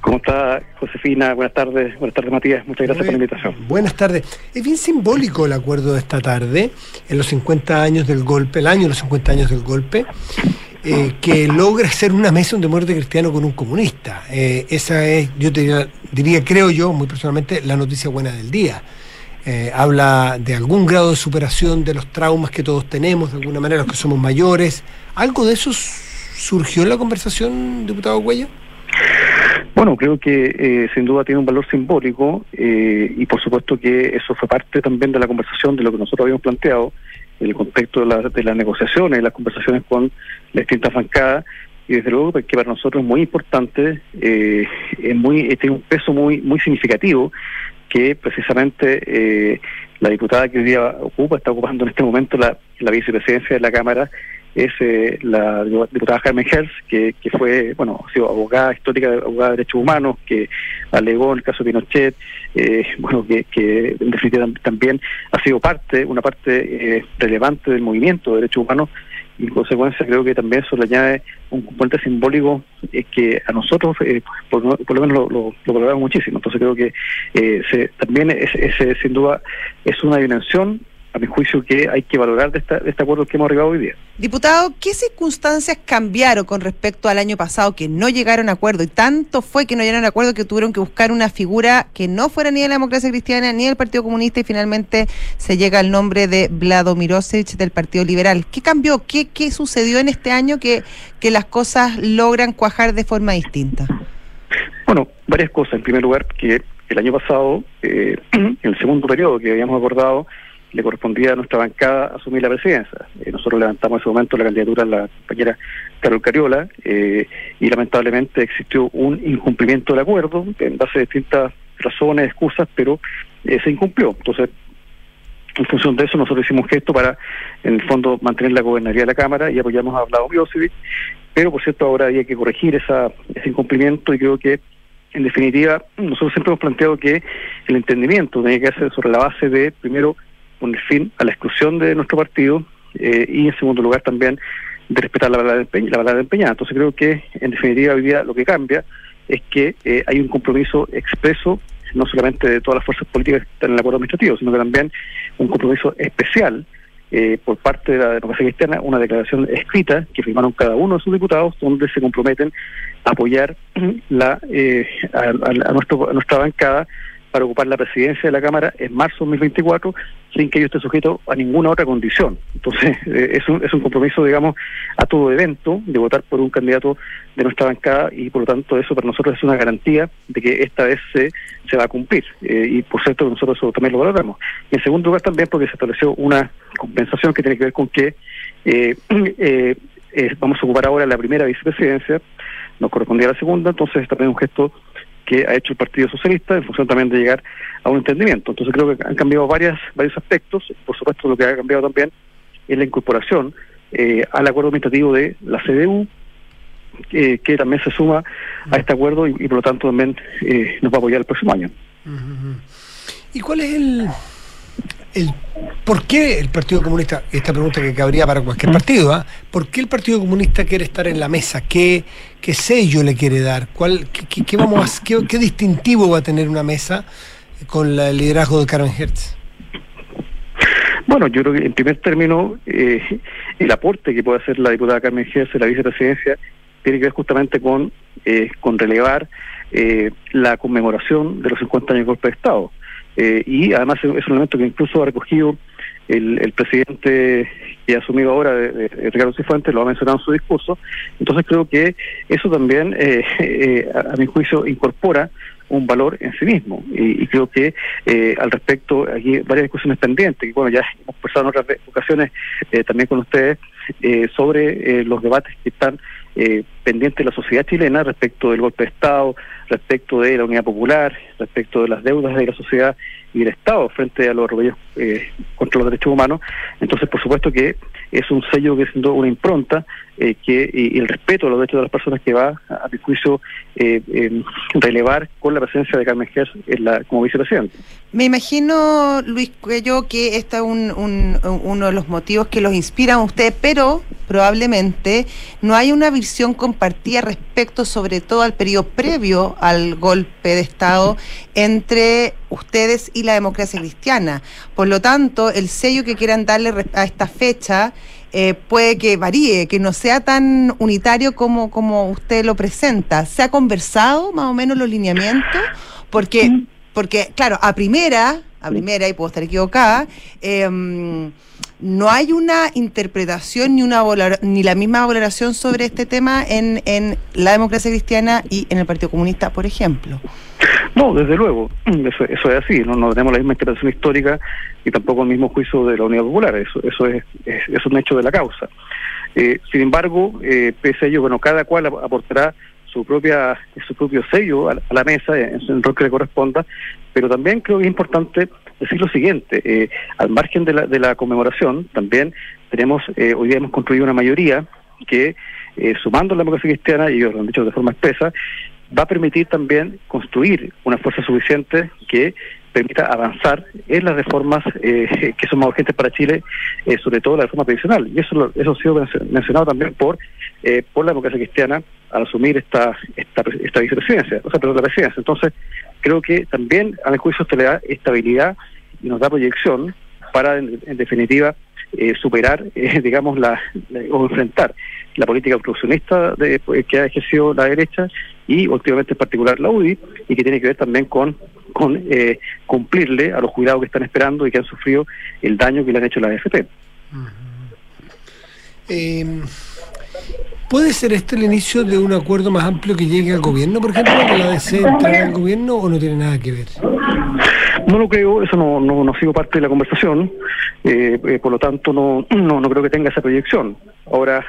¿Cómo está Josefina? Buenas tardes. Buenas tardes, Matías. Muchas gracias por la invitación. Buenas tardes. Es bien simbólico el acuerdo de esta tarde, en los 50 años del golpe, el año de los 50 años del golpe, eh, que logra hacer una mesa de muerte cristiano con un comunista. Eh, esa es, yo te diría, creo yo, muy personalmente, la noticia buena del día. Eh, habla de algún grado de superación de los traumas que todos tenemos, de alguna manera los que somos mayores. ¿Algo de eso surgió en la conversación, diputado Cuello? Bueno, creo que eh, sin duda tiene un valor simbólico eh, y por supuesto que eso fue parte también de la conversación de lo que nosotros habíamos planteado en el contexto de, la- de las negociaciones, las conversaciones con las distintas bancadas y desde luego que para nosotros es muy importante, eh, es muy, tiene un peso muy, muy significativo que precisamente eh, la diputada que hoy día ocupa, está ocupando en este momento la vicepresidencia de la Cámara, es eh, la diputada Carmen Hertz, que, que fue, bueno, ha sido abogada histórica, abogada de derechos humanos, que alegó en el caso de Pinochet, eh, bueno, que, que en definitiva tam- también ha sido parte, una parte eh, relevante del movimiento de derechos humanos, y en consecuencia creo que también eso le añade un componente simbólico eh, que a nosotros eh, por, por lo menos lo, lo, lo valoramos muchísimo. Entonces creo que eh, se, también es, es, sin duda es una dimensión a mi juicio, que hay que valorar de, esta, de este acuerdo que hemos arribado hoy día. Diputado, ¿qué circunstancias cambiaron con respecto al año pasado que no llegaron a acuerdo? Y tanto fue que no llegaron a acuerdo que tuvieron que buscar una figura que no fuera ni de la democracia cristiana ni del Partido Comunista y finalmente se llega al nombre de Vlado Mirosevich del Partido Liberal. ¿Qué cambió? ¿Qué, qué sucedió en este año que, que las cosas logran cuajar de forma distinta? Bueno, varias cosas. En primer lugar, que el año pasado, eh, en el segundo periodo que habíamos acordado, le correspondía a nuestra bancada asumir la presidencia. Eh, nosotros levantamos en ese momento la candidatura a la compañera Carol Cariola eh, y lamentablemente existió un incumplimiento del acuerdo en base a distintas razones, excusas, pero eh, se incumplió. Entonces, en función de eso, nosotros hicimos gesto para, en el fondo, mantener la gobernaría de la Cámara y apoyamos a Vlado Milosevic, pero por cierto ahora había que corregir esa, ese incumplimiento y creo que en definitiva, nosotros siempre hemos planteado que el entendimiento tiene que hacer sobre la base de, primero, poner fin a la exclusión de nuestro partido eh, y en segundo lugar también de respetar la verdad la verdad empeñada. Entonces creo que en definitiva hoy día lo que cambia es que eh, hay un compromiso expreso no solamente de todas las fuerzas políticas que están en el acuerdo administrativo, sino que también un compromiso especial eh, por parte de la democracia cristiana, una declaración escrita que firmaron cada uno de sus diputados, donde se comprometen a apoyar la, eh, a, a, nuestro, a nuestra bancada para ocupar la presidencia de la Cámara en marzo de 2024 sin que ello esté sujeto a ninguna otra condición. Entonces, eh, es, un, es un compromiso, digamos, a todo evento de votar por un candidato de nuestra bancada y, por lo tanto, eso para nosotros es una garantía de que esta vez se, se va a cumplir. Eh, y, por cierto, nosotros eso también lo valoramos. Y, en segundo lugar, también porque se estableció una compensación que tiene que ver con que eh, vamos a ocupar ahora la primera vicepresidencia, nos correspondía la segunda, entonces también un gesto que ha hecho el Partido Socialista en función también de llegar a un entendimiento. Entonces creo que han cambiado varias varios aspectos. Por supuesto, lo que ha cambiado también es la incorporación eh, al acuerdo administrativo de la CDU, eh, que también se suma a este acuerdo y, por lo tanto también eh, nos va a apoyar el próximo año. ¿Y cuál es el, el por qué el Partido Comunista, esta pregunta que cabría para cualquier partido, ¿eh? ¿por qué el Partido Comunista quiere estar en la mesa? ¿Qué, qué sello le quiere dar? ¿Cuál, qué, qué vamos a, qué, qué, distintivo va a tener una mesa con la, el liderazgo de Carmen Hertz? Bueno, yo creo que en primer término eh, el aporte que puede hacer la diputada Carmen Hertz en la vicepresidencia tiene que ver justamente con, eh, con relevar eh, la conmemoración de los 50 años del golpe de Estado. Eh, y además es un elemento que incluso ha recogido el, el presidente que ha asumido ahora, de, de Ricardo Cifuentes, lo ha mencionado en su discurso. Entonces creo que eso también, eh, eh, a, mi juicio, incorpora un valor en sí mismo. Y, creo que eh, al respecto, aquí varias discusiones pendientes, que bueno, ya hemos pasado en otras ocasiones eh, también con ustedes, eh, sobre los debates que están eh, pendientes de la sociedad chilena respecto del golpe de Estado, respecto de la unidad popular, respecto de las deudas de la sociedad y del Estado frente a los rebeldes eh, contra los derechos humanos. Entonces, por supuesto que es un sello que es una impronta eh, que y, el respeto a los derechos de las personas que va, a, mi juicio, eh, relevar con la presencia de Carmen Gers en la, como vicepresidente. Me imagino, Luis Cuello, que este es un, un, uno de los motivos que los inspiran a usted, pero probablemente no hay una visión compartida respecto sobre todo al periodo previo al golpe de Estado entre ustedes y la democracia cristiana. Por lo tanto, el sello que quieran darle a esta fecha eh, puede que varíe, que no sea tan unitario como, como usted lo presenta. ¿Se ha conversado más o menos los lineamientos? Porque, porque claro, a primera, a primera, y puedo estar equivocada, eh, no hay una interpretación ni una ni la misma valoración sobre este tema en, en la democracia cristiana y en el Partido Comunista, por ejemplo. No, desde luego, eso, eso es así, ¿no? tenemos la misma interpretación histórica y tampoco el mismo juicio de la Unidad Popular, eso, eso es, es, un hecho de la causa. Eh, sin embargo, eh, pese a ello, bueno, cada cual aportará su propia su propio sello a, la mesa en, en el rol que le corresponda, pero también creo que es importante decir lo siguiente, eh, al margen de la, de la conmemoración, también tenemos, eh, hoy día hemos construido una mayoría que, eh, sumando la democracia cristiana, y ellos lo han dicho de forma expresa, va a permitir también construir una fuerza suficiente que permita avanzar en las reformas eh, que son más urgentes para Chile, eh, sobre todo la reforma previsional. Y eso, eso ha sido mencionado también por, eh, por la democracia cristiana al asumir esta, esta, esta vicepresidencia, o sea, perdón, la presidencia. Entonces, creo que también a mi juicio esto le da estabilidad y nos da proyección para, en, definitiva, eh, superar, eh, digamos, la, o enfrentar la política obstruccionista de, pues, que ha ejercido la derecha y últimamente en particular la UDI y que tiene que ver también con eh, cumplirle a los cuidados que están esperando y que han sufrido el daño que le han hecho las AFP. ¿Puede ser este el inicio de un acuerdo más amplio que llegue al gobierno, por ejemplo, que la DC entre al gobierno o no tiene nada que ver? No lo creo, eso no, no, no ha sido parte de la conversación, eh, eh, por lo tanto no, no, no creo que tenga esa proyección. Ahora,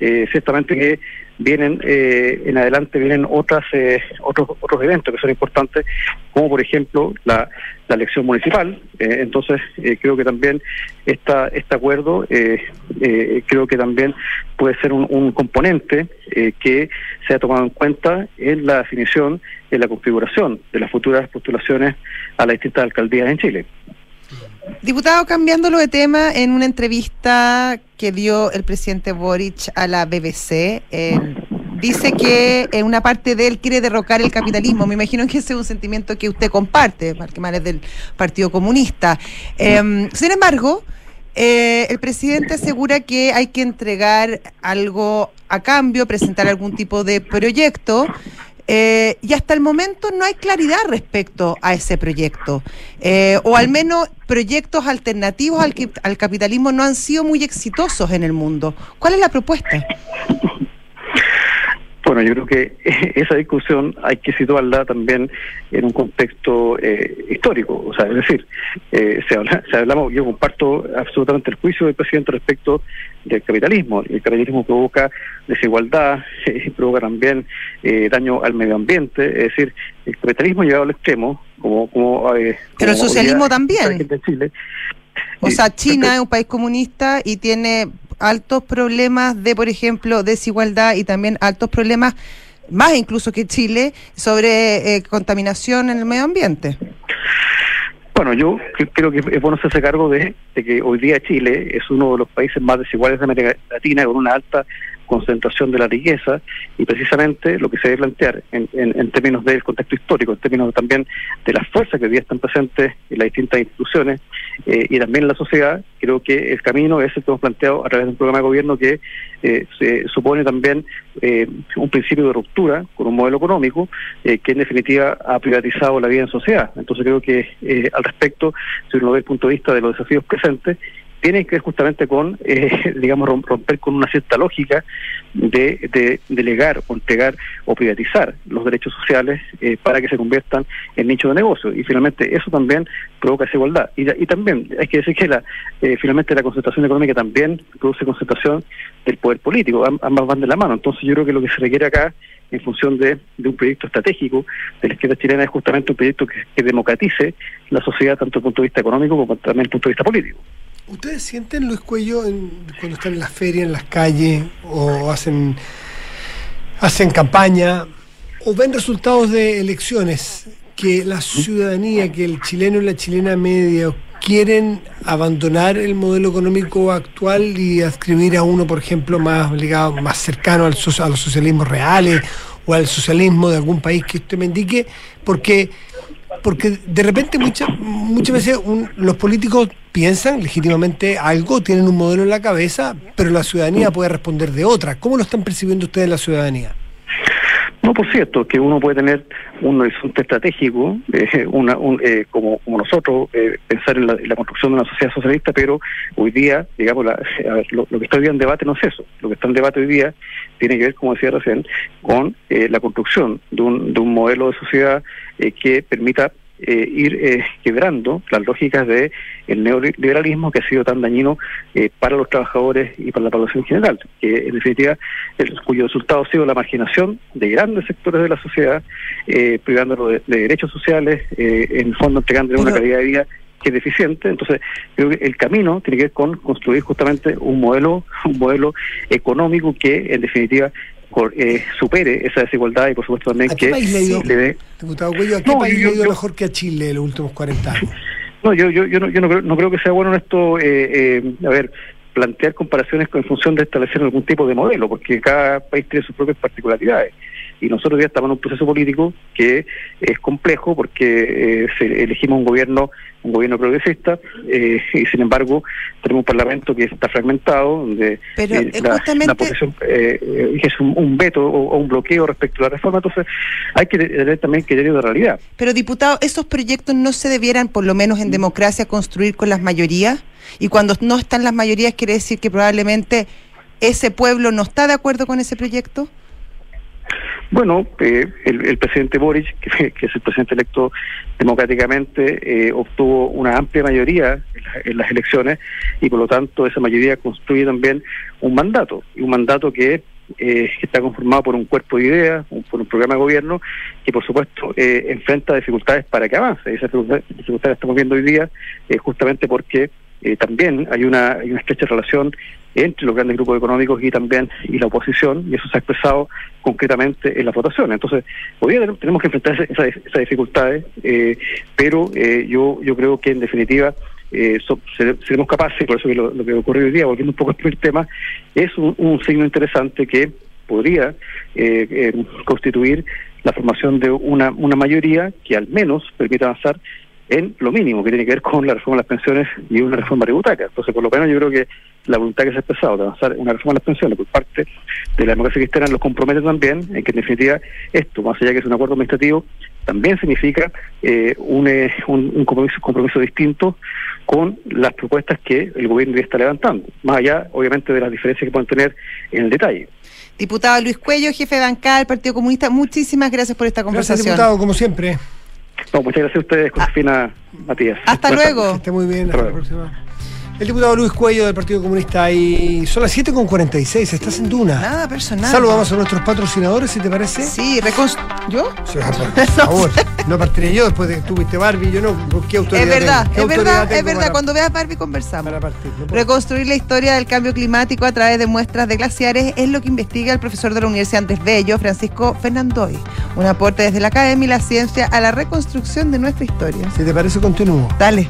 eh, ciertamente que vienen eh, en adelante vienen otras eh, otros otros eventos que son importantes como por ejemplo la, la elección municipal. Eh, entonces creo que también esta este acuerdo creo que también puede ser un, componente que se ha tomado en cuenta en la definición en la configuración de las futuras postulaciones a las distintas alcaldías en Chile Diputado, cambiándolo de tema, en una entrevista que dio el presidente Boric a la BBC, dice que en una parte de él quiere derrocar el capitalismo. Me imagino que ese es un sentimiento que usted comparte, que del Partido Comunista. Em, sin embargo, eh, el presidente asegura que hay que entregar algo a cambio, presentar algún tipo de proyecto. Eh, y hasta el momento no hay claridad respecto a ese proyecto. Eh, o al menos proyectos alternativos al, al capitalismo no han sido muy exitosos en el mundo. ¿Cuál es la propuesta? Bueno, yo creo que esa discusión hay que situarla también en un contexto eh, histórico. O sea, es decir, eh, se habla, se hablamos, yo comparto absolutamente el juicio del presidente respecto del capitalismo. El capitalismo provoca desigualdad, eh, provoca también eh, daño al medio ambiente. Es decir, el capitalismo llegado al extremo, como. como Pero el socialismo también. O sea, China es un país comunista y tiene altos problemas de, por ejemplo, desigualdad y también altos problemas, más incluso que Chile, sobre eh, contaminación en el medio ambiente. Bueno, yo creo que es bueno hacerse cargo de, de, que hoy día Chile es uno de los países más desiguales de América Latina, con una alta concentración de la riqueza y precisamente lo que se debe plantear en, términos del contexto histórico, en términos también de las fuerzas que hoy están presentes en las distintas instituciones eh, y también en la sociedad, creo que el camino es el que hemos planteado a través de un programa de gobierno que eh, se supone también eh, un principio de ruptura con un modelo económico que en definitiva ha privatizado la vida en sociedad. Entonces creo que al respecto, si uno ve el punto de vista de los desafíos presentes, tiene que ver justamente con, eh, digamos, romper con una cierta lógica de, de delegar o entregar o privatizar los derechos sociales eh, para que se conviertan en nicho de negocio. Y finalmente eso también provoca desigualdad. Y, y también hay que decir que la, eh, finalmente la concentración económica también produce concentración del poder político. ambas van de la mano. Entonces yo creo que lo que se requiere acá en función de, un proyecto estratégico de la izquierda chilena es justamente un proyecto que, que democratice la sociedad tanto desde el punto de vista económico como también desde el punto de vista político. ¿Ustedes sienten Luis Cuello cuando están en las ferias, en las calles, o hacen, hacen campaña, o ven resultados de elecciones, que la ciudadanía, que el chileno y la chilena media quieren abandonar el modelo económico actual y adscribir a uno, por ejemplo, más ligado, más cercano al, a los socialismos reales o al socialismo de algún país que usted me indique, porque porque de repente muchas muchas veces los políticos piensan legítimamente algo, tienen un modelo en la cabeza, pero la ciudadanía puede responder de otra. ¿Cómo lo están percibiendo ustedes la ciudadanía? No, por cierto, que uno puede tener un horizonte estratégico, eh, una, eh, como, como nosotros, eh, pensar en la, construcción de una sociedad socialista, pero hoy día, digamos, la, lo, que está hoy día en debate no es eso. Lo que está en debate hoy día tiene que ver, como decía recién, con la construcción de un, de un modelo de sociedad que permita eh, ir eh, quebrando las lógicas de el neoliberalismo que ha sido tan dañino eh, para los trabajadores y para la población en general, que en definitiva el, cuyo resultado ha sido la marginación de grandes sectores de la sociedad, eh, privándolo de, derechos sociales, en el fondo entregándole una calidad de vida que es deficiente. Entonces, creo que el camino tiene que ver con construir justamente un modelo, un modelo económico que en definitiva eh, supere esa desigualdad y por supuesto también que le dé... Diputado Cuello, ¿a qué país le ido mejor que a Chile en los últimos 40 años? No, yo, yo, yo, no, yo no, creo, no creo que sea bueno esto, eh, eh, a ver, plantear comparaciones en función de establecer algún tipo de modelo, porque cada país tiene sus propias particularidades. Y nosotros ya estamos en un proceso político que es complejo porque eh, elegimos un gobierno un gobierno progresista eh, y sin embargo tenemos un parlamento que está fragmentado donde Pero, eh, la, justamente- la posición eh, que es un, un veto o, o un bloqueo respecto a la reforma entonces hay que tener también criterio de realidad Pero, diputado, ¿esos proyectos no se debieran, por lo menos en democracia, construir con las mayorías? Y cuando no están las mayorías, quiere decir que probablemente ese pueblo no está de acuerdo con ese proyecto. Bueno, eh, el, presidente Boric, que, es el presidente electo democráticamente, eh, obtuvo una amplia mayoría en, en las elecciones y por lo tanto esa mayoría construye también un mandato, y un mandato que, eh, está conformado por un cuerpo de ideas, un- por un programa de gobierno que por supuesto eh, enfrenta dificultades para que avance. Esas dificultades estamos viendo hoy día eh, justamente porque eh, también hay una, hay una estrecha relación entre los grandes grupos económicos y también y la oposición, y eso se ha expresado concretamente en las votaciones. Entonces, hoy tenemos que enfrentar esa- esas, esas dificultades, eh, pero eh, yo yo creo que en definitiva eh, seremos capaces, por eso que lo, lo que ocurrió hoy día, volviendo un poco al primer tema, es un, un signo interesante que podría eh, eh, constituir la formación de una, una mayoría que al menos permita avanzar en lo mínimo que tiene que ver con la reforma de las pensiones y una reforma tributaria. Entonces, por lo menos yo creo que la voluntad que se ha expresado de avanzar en una reforma de las pensiones por parte de la democracia cristiana los compromete también en que en definitiva esto, más allá que es un acuerdo administrativo, también significa eh, un, eh, un, un compromiso, compromiso distinto con las propuestas que el gobierno ya está levantando, más allá obviamente de las diferencias que pueden tener en el detalle. Diputado Luis Cuello, jefe de bancada del Partido Comunista, muchísimas gracias por esta Gracias, conversación. diputado, como siempre. No, muchas gracias a ustedes, Josefina Matías. Hasta Buenas luego. Que esté muy bien. Hasta la Hasta luego. próxima. El diputado Luis Cuello del Partido Comunista y son las 7.46, estás en Duna. Nada personal. Saludamos a nuestros patrocinadores, si te parece. Sí, reconst- ¿Yo? Sí, por favor, no partiré yo después de que tuviste Barbie, yo no. ¿Qué autoridad Es verdad, tengo? ¿Qué es verdad, tengo es verdad. para- Cuando veas Barbie conversamos. para partir? No. Reconstruir la historia del cambio climático a través de muestras de glaciares es lo que investiga el profesor de la Universidad Andrés Bello, Francisco Fernandoy. Un aporte desde la academia y la ciencia a la reconstrucción de nuestra historia. Si te parece, continúo. Dale.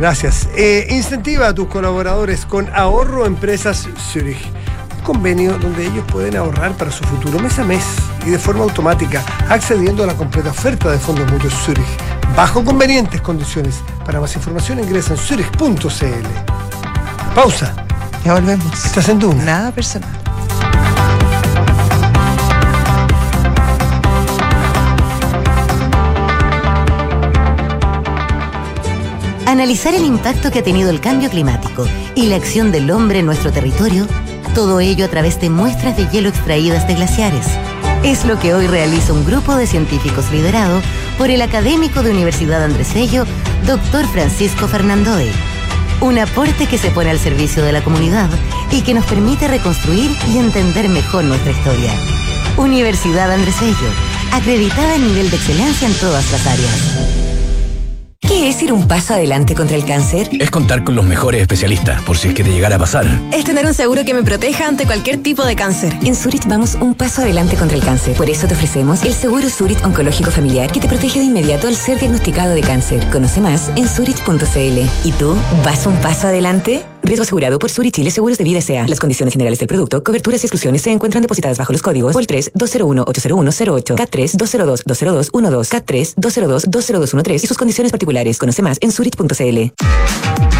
Gracias. Eh, incentiva a tus colaboradores con Ahorro Empresas Zurich. Un convenio donde ellos pueden ahorrar para su futuro mes a mes y de forma automática, accediendo a la completa oferta de fondos mutuos Zurich. Bajo convenientes condiciones. Para más información ingresa en zurich.cl. Pausa. Ya volvemos. Estás en Duna. Nada personal. Analizar el impacto que ha tenido el cambio climático y la acción del hombre en nuestro territorio, todo ello a través de muestras de hielo extraídas de glaciares. Es lo que hoy realiza un grupo de científicos liderado por el académico de Universidad Andrés Bello, Dr. Francisco Fernandoe. Un aporte que se pone al servicio de la comunidad y que nos permite reconstruir y entender mejor nuestra historia. Universidad Andrés Bello, acreditada en nivel de excelencia en todas las áreas. ¿Qué es ir un paso adelante contra el cáncer? Es contar con los mejores especialistas, por si es que te llegara a pasar. Es tener un seguro que me proteja ante cualquier tipo de cáncer. En Zurich vamos un paso adelante contra el cáncer. Por eso te ofrecemos el seguro Zurich Oncológico Familiar que te protege de inmediato al ser diagnosticado de cáncer. Conoce más en zurich.cl. ¿Y tú vas un paso adelante? Riesgo asegurado por Zurich Chile Seguros de Vida S.A. Las condiciones generales del producto, coberturas y exclusiones se encuentran depositadas bajo los códigos POL 3 201 80108 K3 202 20212 K3 202 20213 y sus condiciones particulares. Conoce más en zurich.cl.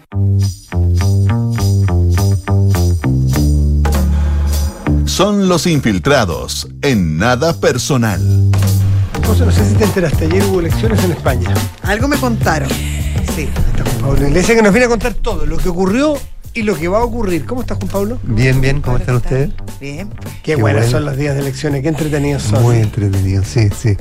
Son los infiltrados en nada personal. José, no sé si te enteraste, ayer hubo elecciones en España. Algo me contaron. Sí. Está Juan Pablo Iglesias que nos viene a contar todo, lo que ocurrió y lo que va a ocurrir. ¿Cómo estás, Juan Pablo? Bien, bien, ¿cómo están ustedes? Bien. Qué, Qué buenas bueno. son los días de elecciones, qué entretenidos son. Muy entretenido, sí, sí.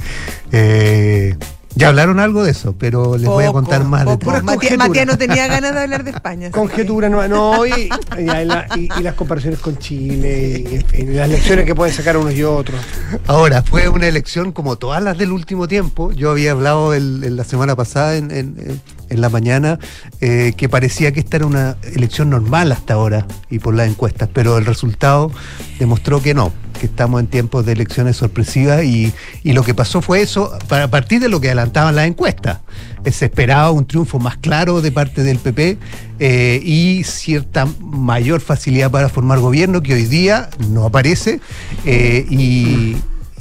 Eh, Ya hablaron algo de eso, pero les voy a contar más detalles. Matías. Matías no tenía ganas de hablar de España. Conjetura no, no y, y, la- y- y las comparaciones con Chile y, en fin, y las lecciones que pueden sacar unos y otros. Ahora, fue una elección como todas las del último tiempo. Yo había hablado el- en la semana pasada, en, en- en la mañana, eh, que parecía que esta era una elección normal hasta ahora y por las encuestas, pero el resultado demostró que no, que estamos en tiempos de elecciones sorpresivas y, y lo que pasó fue eso, para- a partir de lo que adelantaban las encuestas. Eh, Se esperaba un triunfo más claro de parte del PP eh, y cierta mayor facilidad para formar gobierno que hoy día no aparece eh, y,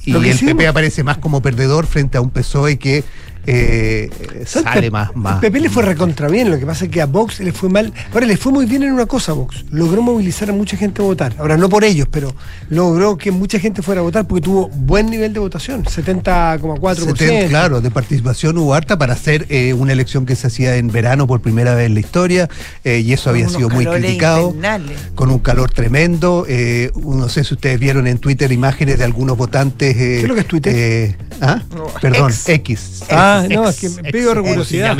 y el PP aparece más como perdedor frente a un PSOE que eh, sale más, más. Pepe le fue recontra bien, lo que pasa es que a Vox le fue mal. Ahora le fue muy bien en una cosa a Vox. Logró movilizar a mucha gente a votar. Ahora no por ellos, pero logró que mucha gente fuera a votar porque tuvo buen nivel de votación, 70,4%. 70, claro, de participación hubo harta para hacer eh, una elección que se hacía en verano por primera vez en la historia eh, y eso Con había sido muy criticado. Con un calor tremendo. eh, no sé si ustedes vieron en Twitter imágenes de algunos votantes. eh, ¿Qué es lo que es Twitter? eh, ¿ah? No, Perdón, ex. X. Ah, Ex, no, es que pido rigurosidad.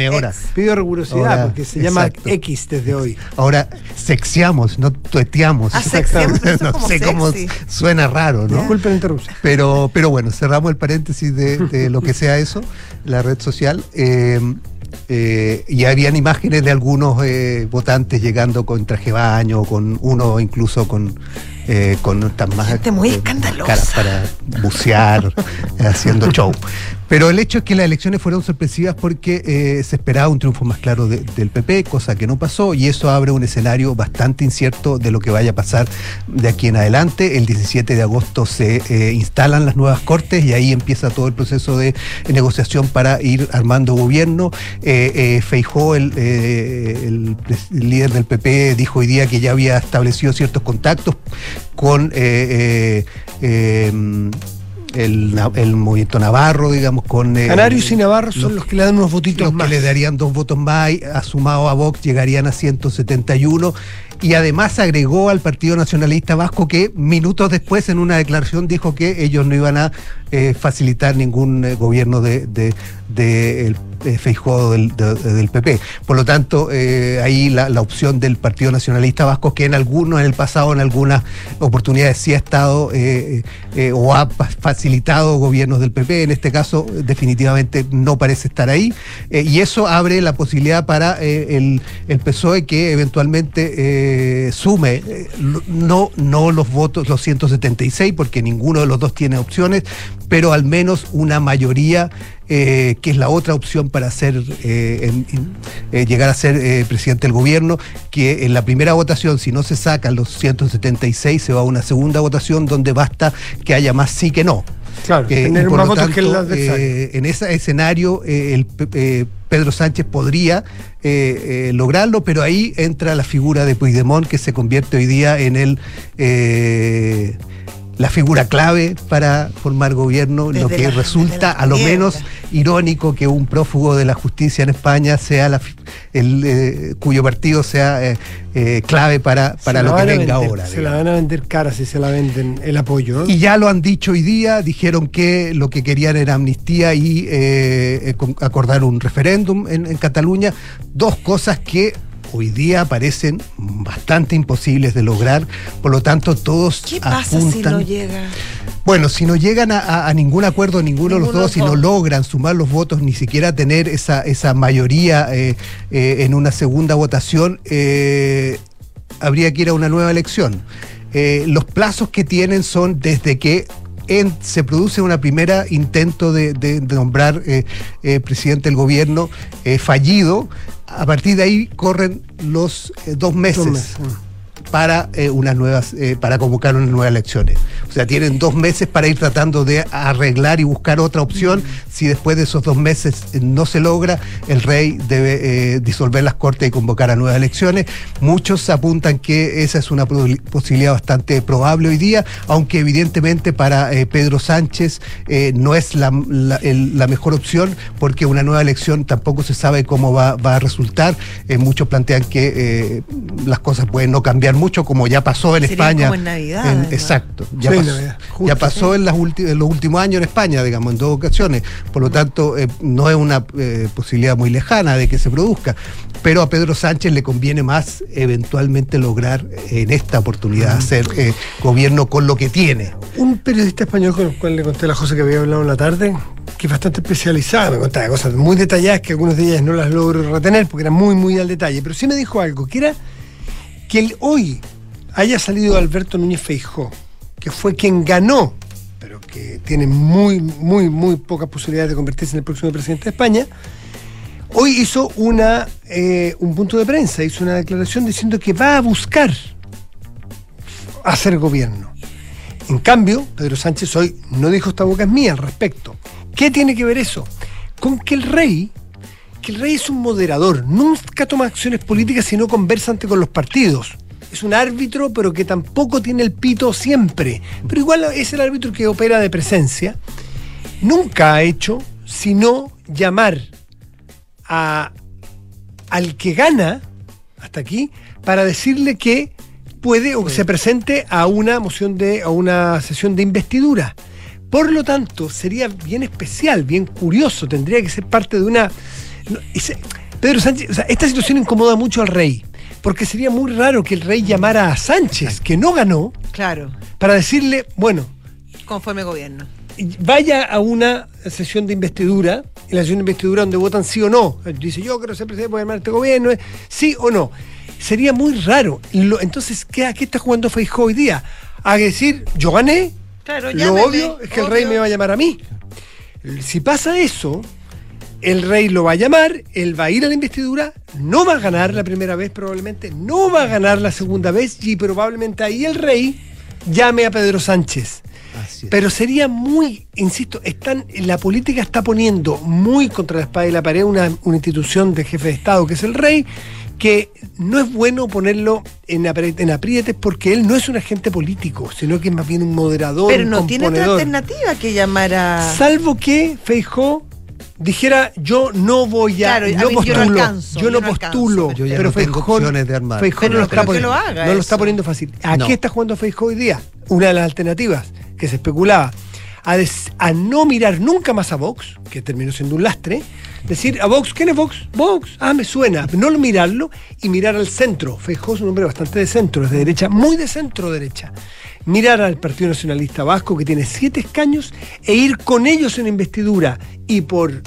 Pido rigurosidad Ahora, porque se llama exacto. X desde hoy. Ahora, sexiamos, no tueteamos. Ah, sexiamos, pero no sé cómo suena raro, ¿no? Disculpen la interrupción. Pero, pero bueno, cerramos el paréntesis de, de lo que sea eso, la red social. eh, eh, y habían imágenes de algunos eh, votantes llegando con traje baño, con uno incluso con eh, con estas más Gente muy eh, escandalosa. caras para bucear, haciendo show. Pero el hecho es que las elecciones fueron sorpresivas porque eh, se esperaba un triunfo más claro de- del PP, cosa que no pasó, y eso abre un escenario bastante incierto de lo que vaya a pasar de aquí en adelante. El 17 de agosto se eh, instalan las nuevas cortes y ahí empieza todo el proceso de negociación para ir armando gobierno. Eh, eh, Feijó, el, líder del PP, dijo hoy día que ya había establecido ciertos contactos con el, movimiento Navarro, digamos, con... eh, Canarios y Navarro son los que le dan unos votitos los más. que le darían dos votos más, y, asumado a Vox, llegarían a 171. Y además agregó al Partido Nacionalista Vasco que minutos después en una declaración dijo que ellos no iban a eh, facilitar ningún eh, gobierno de, de, de el, Feijóo del, de- del PP. Por lo tanto, eh, ahí la, la opción del Partido Nacionalista Vasco, que en algunos, en el pasado, en algunas oportunidades sí ha estado eh, eh, o ha facilitado gobiernos del PP, en este caso eh, definitivamente no parece estar ahí. Eh, y eso abre la posibilidad para eh, el, el PSOE que eventualmente eh, sume, eh, no, no los votos, los 176, porque ninguno de los dos tiene opciones, pero al menos una mayoría eh, que es la otra opción para eh, en- en- eh, llegar a ser presidente del gobierno, que en la primera votación, si no se sacan los 176, se va a una segunda votación donde basta que haya más sí que no. Claro, Eh, tener por más lo que tanto, adversario. eh, en ese escenario, eh, el Pedro Sánchez podría lograrlo, pero ahí entra la figura de Puigdemont que se convierte hoy día en el la figura clave para formar gobierno, Desde lo que la- resulta a lo menos irónico que un prófugo de la justicia en España sea la, el, eh, cuyo partido sea eh, eh, clave para, para lo que venga vender, ahora. Se la van a vender cara si se la venden el apoyo. ¿eh? Y ya lo han dicho hoy día, dijeron que lo que querían era amnistía y con- acordar un referéndum en, en Cataluña, dos cosas que hoy día parecen bastante imposibles de lograr, por lo tanto todos ¿Qué pasa si no llega? bueno, si no llegan a, a- a ningún acuerdo ninguno de los dos, si no logran sumar los votos, ni siquiera tener esa, esa mayoría eh, eh, en una segunda votación, eh, habría que ir a una nueva elección. Los plazos que tienen son desde que se produce una primera intento de, nombrar eh, eh, presidente del gobierno eh, fallido, a partir de ahí corren los dos meses Dos meses. Para eh, unas nuevas eh, para convocar unas nuevas elecciones. O sea, tienen dos meses para ir tratando de arreglar y buscar otra opción. Si después de esos dos meses eh, no se logra, el rey debe disolver las cortes y convocar a nuevas elecciones. Muchos apuntan que esa es una posibilidad bastante probable hoy día, aunque evidentemente para Pedro Sánchez no es la, mejor opción porque una nueva elección tampoco se sabe cómo va, va a resultar. Muchos plantean que las cosas pueden no cambiar mucho como ya pasó en Sería España. como en Navidad, En- exacto. Ya Sí, pasó, Navidad, ya justo, pasó en, las ulti- en los últimos años en España, digamos, en dos ocasiones. Por lo tanto, eh, no es una eh, posibilidad muy lejana de que se produzca. Pero a Pedro Sánchez le conviene más eventualmente lograr eh, en esta oportunidad hacer eh, gobierno con lo que tiene. Un periodista español con el cual le conté la José que había hablado en la tarde, que es bastante especializada, me contaba cosas muy detalladas que algunas de ellas no las logro retener porque eran muy, muy al detalle, pero sí me dijo algo, que era que hoy haya salido Alberto Núñez Feijó, que fue quien ganó, pero que tiene muy, muy, muy pocas posibilidades de convertirse en el próximo presidente de España, hoy hizo una, eh, un punto de prensa, hizo una declaración diciendo que va a buscar hacer gobierno. En cambio, Pedro Sánchez hoy no dijo esta boca es mía al respecto. ¿Qué tiene que ver eso? Con que el rey, que el rey es un moderador, nunca toma acciones políticas sino conversa ante con los partidos. Es un árbitro, pero que tampoco tiene el pito siempre. Pero igual es el árbitro que opera de presencia. Nunca ha hecho sino llamar a, al que gana, hasta aquí, para decirle que puede o que se presente a una moción de, a una sesión de investidura. Por lo tanto, sería bien especial, bien curioso, tendría que ser parte de una. No, ese- Pedro Sánchez, o sea, esta situación incomoda mucho al rey, porque sería muy raro que el rey llamara a Sánchez, que no ganó, Claro, para decirle, bueno, conforme gobierno. vaya a una sesión de investidura, en la sesión de investidura donde votan sí o no. Dice, yo quiero ser presidente, voy a armar este gobierno, eh, sí o no. Sería muy raro. Lo- entonces, ¿qué, ¿a qué está jugando Feijóo hoy día? A decir, yo gané, Claro, lo llámeme, obvio es que el rey obvio. me va a llamar a mí. Si pasa eso, el rey lo va a llamar, él va a ir a la investidura, no va a ganar la primera vez probablemente, no va a ganar la segunda vez y probablemente ahí el rey llame a Pedro Sánchez. Pero sería muy, insisto, están, la política está poniendo muy contra la espada y la pared una, una institución de jefe de Estado que es el rey, que no es bueno ponerlo en, aprietes porque él no es un agente político, sino que es más bien un moderador. Pero un no tiene otra alternativa que llamar a. Salvo que Feijó dijera yo no voy a Claro, a no yo no postulo, alcanzo, yo yo no no postulo, alcanzo, Yo no de armar. Feijó Pero no, lo no está creo que poniendo, lo haga no lo está poniendo fácil. ¿A No. qué está jugando Feijó hoy día? Una de las alternativas que se especulaba a, no mirar nunca más a Vox, que terminó siendo un lastre, decir a Vox, ¿quién es Vox? Vox, ah, me suena, no mirarlo y mirar al centro. Feijó es un hombre bastante de centro, es de derecha, muy de centro derecha. Mirar al Partido Nacionalista Vasco, que tiene siete escaños, e ir con ellos en investidura y por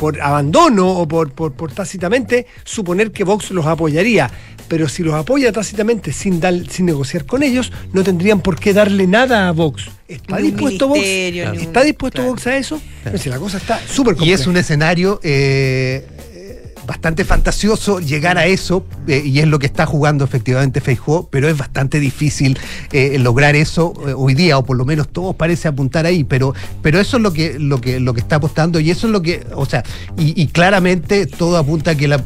por abandono o por, por, por tácitamente suponer que Vox los apoyaría. Pero si los apoya tácitamente sin, dar, sin negociar con ellos, no tendrían por qué darle nada a Vox. ¿Está Ni dispuesto Vox? ¿Está dispuesto claro. Vox a eso? La cosa está súper Y compleja. es un escenario eh, eh, bastante fantasioso llegar a eso, eh, y es lo que está jugando efectivamente Feijó, pero es bastante difícil eh, lograr eso eh, hoy día, o por lo menos todo parece apuntar ahí, pero, pero eso es lo que, lo, que, lo que está apostando, y eso es lo que, o sea, y, y claramente todo apunta a que la,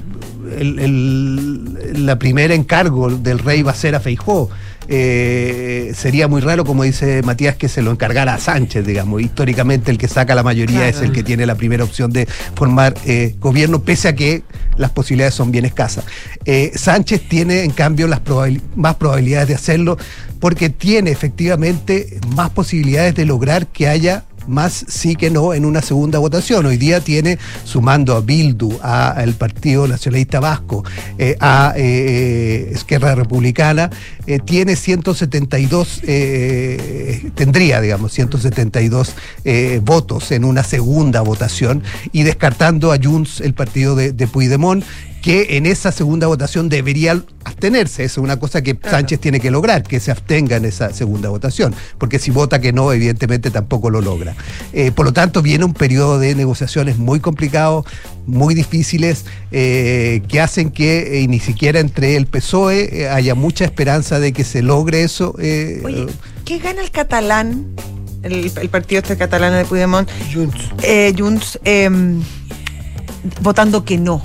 el, el- la primera encargo del rey va a ser a Feijó. Eh, sería muy raro, como dice Matías, que se lo encargara a Sánchez, digamos. Históricamente el que saca la mayoría Claro. es el que tiene la primera opción de formar eh, gobierno, pese a que las posibilidades son bien escasas. Eh, Sánchez tiene, en cambio, las probabil- más probabilidades de hacerlo porque tiene efectivamente más posibilidades de lograr que haya más sí que no en una segunda votación. Hoy día tiene, sumando a Bildu, a- al Partido Nacionalista Vasco, eh, a eh, Esquerra Republicana, eh, tiene 172, eh, tendría, digamos, 172 eh, votos en una segunda votación y descartando a Junts, el partido de, de Puigdemont, que en esa segunda votación debería abstenerse. Esa es una cosa que Sánchez tiene que lograr, que se abstenga en esa segunda votación, porque si vota que no, evidentemente tampoco lo logra. Eh, por lo tanto, viene un periodo de negociaciones muy complicado, muy difíciles, eh, que hacen que eh, ni siquiera entre el PSOE eh, haya mucha esperanza de que se logre eso. Oye, ¿qué gana el catalán? El, el partido este catalán de Puigdemont, Junts. Junts, em, votando que no.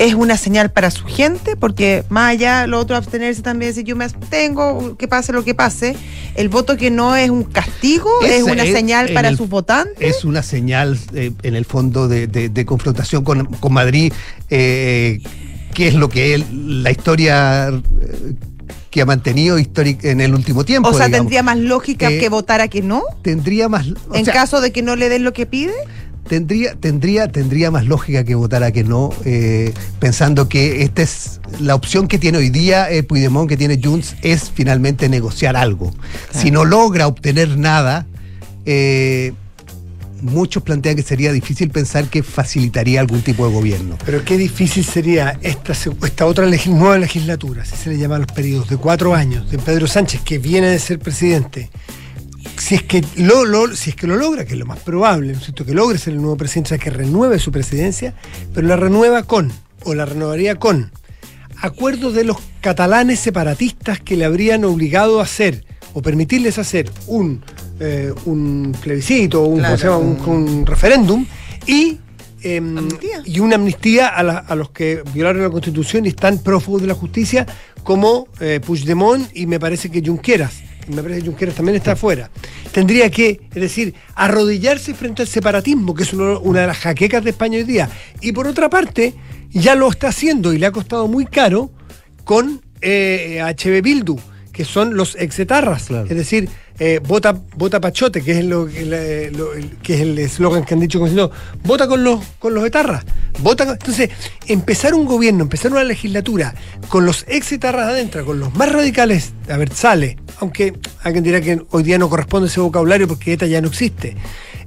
Es una señal para su gente, porque más allá lo otro abstenerse también, decir yo me abstengo, que pase lo que pase. El voto que no es un castigo, es una es, señal para el- sus votantes. es una señal eh, en el fondo de, de- de confrontación con, con Madrid. eh, que es lo que él, la historia eh, que ha mantenido históric- en el último tiempo. O sea, digamos. tendría más lógica Eh, que votara que no, tendría más o en sea, caso de que no le den lo que pide. Tendría tendría tendría más lógica que votara que no eh, pensando que esta es la opción que tiene hoy día eh, Puigdemont que tiene Junts es finalmente negociar algo si no logra obtener nada eh, muchos plantean que sería difícil pensar que facilitaría algún tipo de gobierno Pero qué difícil sería esta, otra nueva legislatura, si se le llama a los periodos de cuatro años, de Pedro Sánchez, que viene de ser presidente. Si es que lo, lo- si es que lo logra, que es lo más probable, ¿no es cierto? Que logre ser el nuevo presidente, o sea, que renueve su presidencia, pero la renueva con, o la renovaría con, acuerdos de los catalanes separatistas que le habrían obligado a hacer, o permitirles hacer, un, eh, un plebiscito, un, un, un referéndum, y em, y una amnistía a, la- a los que violaron la Constitución y están prófugos de la justicia, como eh, Puigdemont y me parece que Junqueras. Y Me parece que Junqueras también está afuera. Tendría que, es decir, arrodillarse frente al separatismo, que es uno- una de las jaquecas de España hoy día. Y por otra parte, ya lo está haciendo y le ha costado muy caro con eh, HB Bildu, que son los exetarras. Es decir, eh, vota, vota Pachote, que es, lo, el, que es el eslogan que han dicho como diciendo, vota con los, con los etarras. Vota con-". Entonces, empezar un gobierno, empezar una legislatura con los exetarras adentro, con los más radicales, a ver, sale, aunque alguien dirá que hoy día no corresponde ese vocabulario porque ETA ya no existe.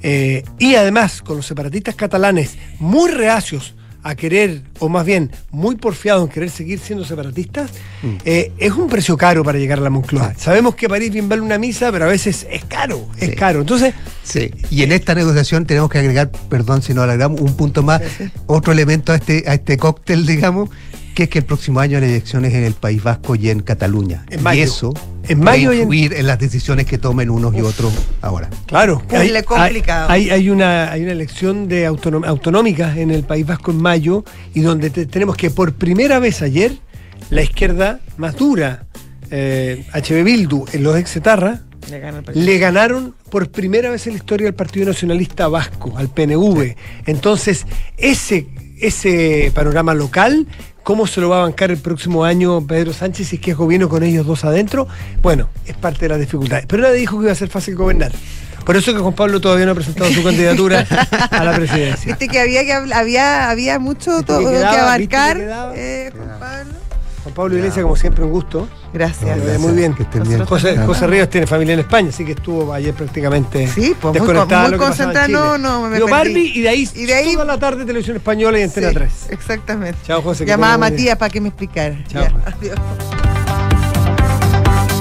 Eh, y además, con los separatistas catalanes muy reacios a querer, o más bien muy porfiados en querer seguir siendo separatistas, eh, es un precio caro para llegar a la Moncloa. Sabemos que París bien vale una misa, pero a veces es caro, es Sí. caro. Entonces, Sí, y en esta negociación tenemos que agregar, perdón si no agregamos, un punto más, otro elemento a este, a este cóctel, digamos, que es que el próximo año hay elecciones en el País Vasco y en Cataluña. En mayo. Y eso En va mayo a y en- influir en... las decisiones que tomen unos y otros ahora. Claro, Puzzle complicado. Hay, hay una, hay una elección de autonom- autonómica en el País Vasco en mayo y donde te- tenemos que por primera vez ayer la izquierda más dura, eh, HB Bildu, en los exetarra, Le gana le ganaron por primera vez en la historia al Partido Nacionalista Vasco, al PNV. Entonces, ese, ese panorama local, ¿cómo se lo va a bancar el próximo año Pedro Sánchez si es que es gobierno con ellos dos adentro? Bueno, es parte de las dificultades. Pero nadie dijo que iba a ser fácil gobernar. Por eso que Juan Pablo todavía no ha presentado su candidatura a la presidencia. Viste que había que había había mucho todo que que, quedaba, que abarcar. quedaba. eh, Juan Pablo. Juan Pablo Iglesias, como siempre, un gusto. Gracias. Vaya muy bien. Que estén bien. José, José Ríos tiene familia en España, así que estuvo ayer prácticamente Sí, pues muy, desconectada muy concentrada. No, no, me perdí. Barbie y de ahí, Y de ahí- toda la tarde Televisión Española y Antena Sí, 3. Exactamente. Chao, José. Llamaba a. Matías para que me explicara. Chao. Ya, adiós.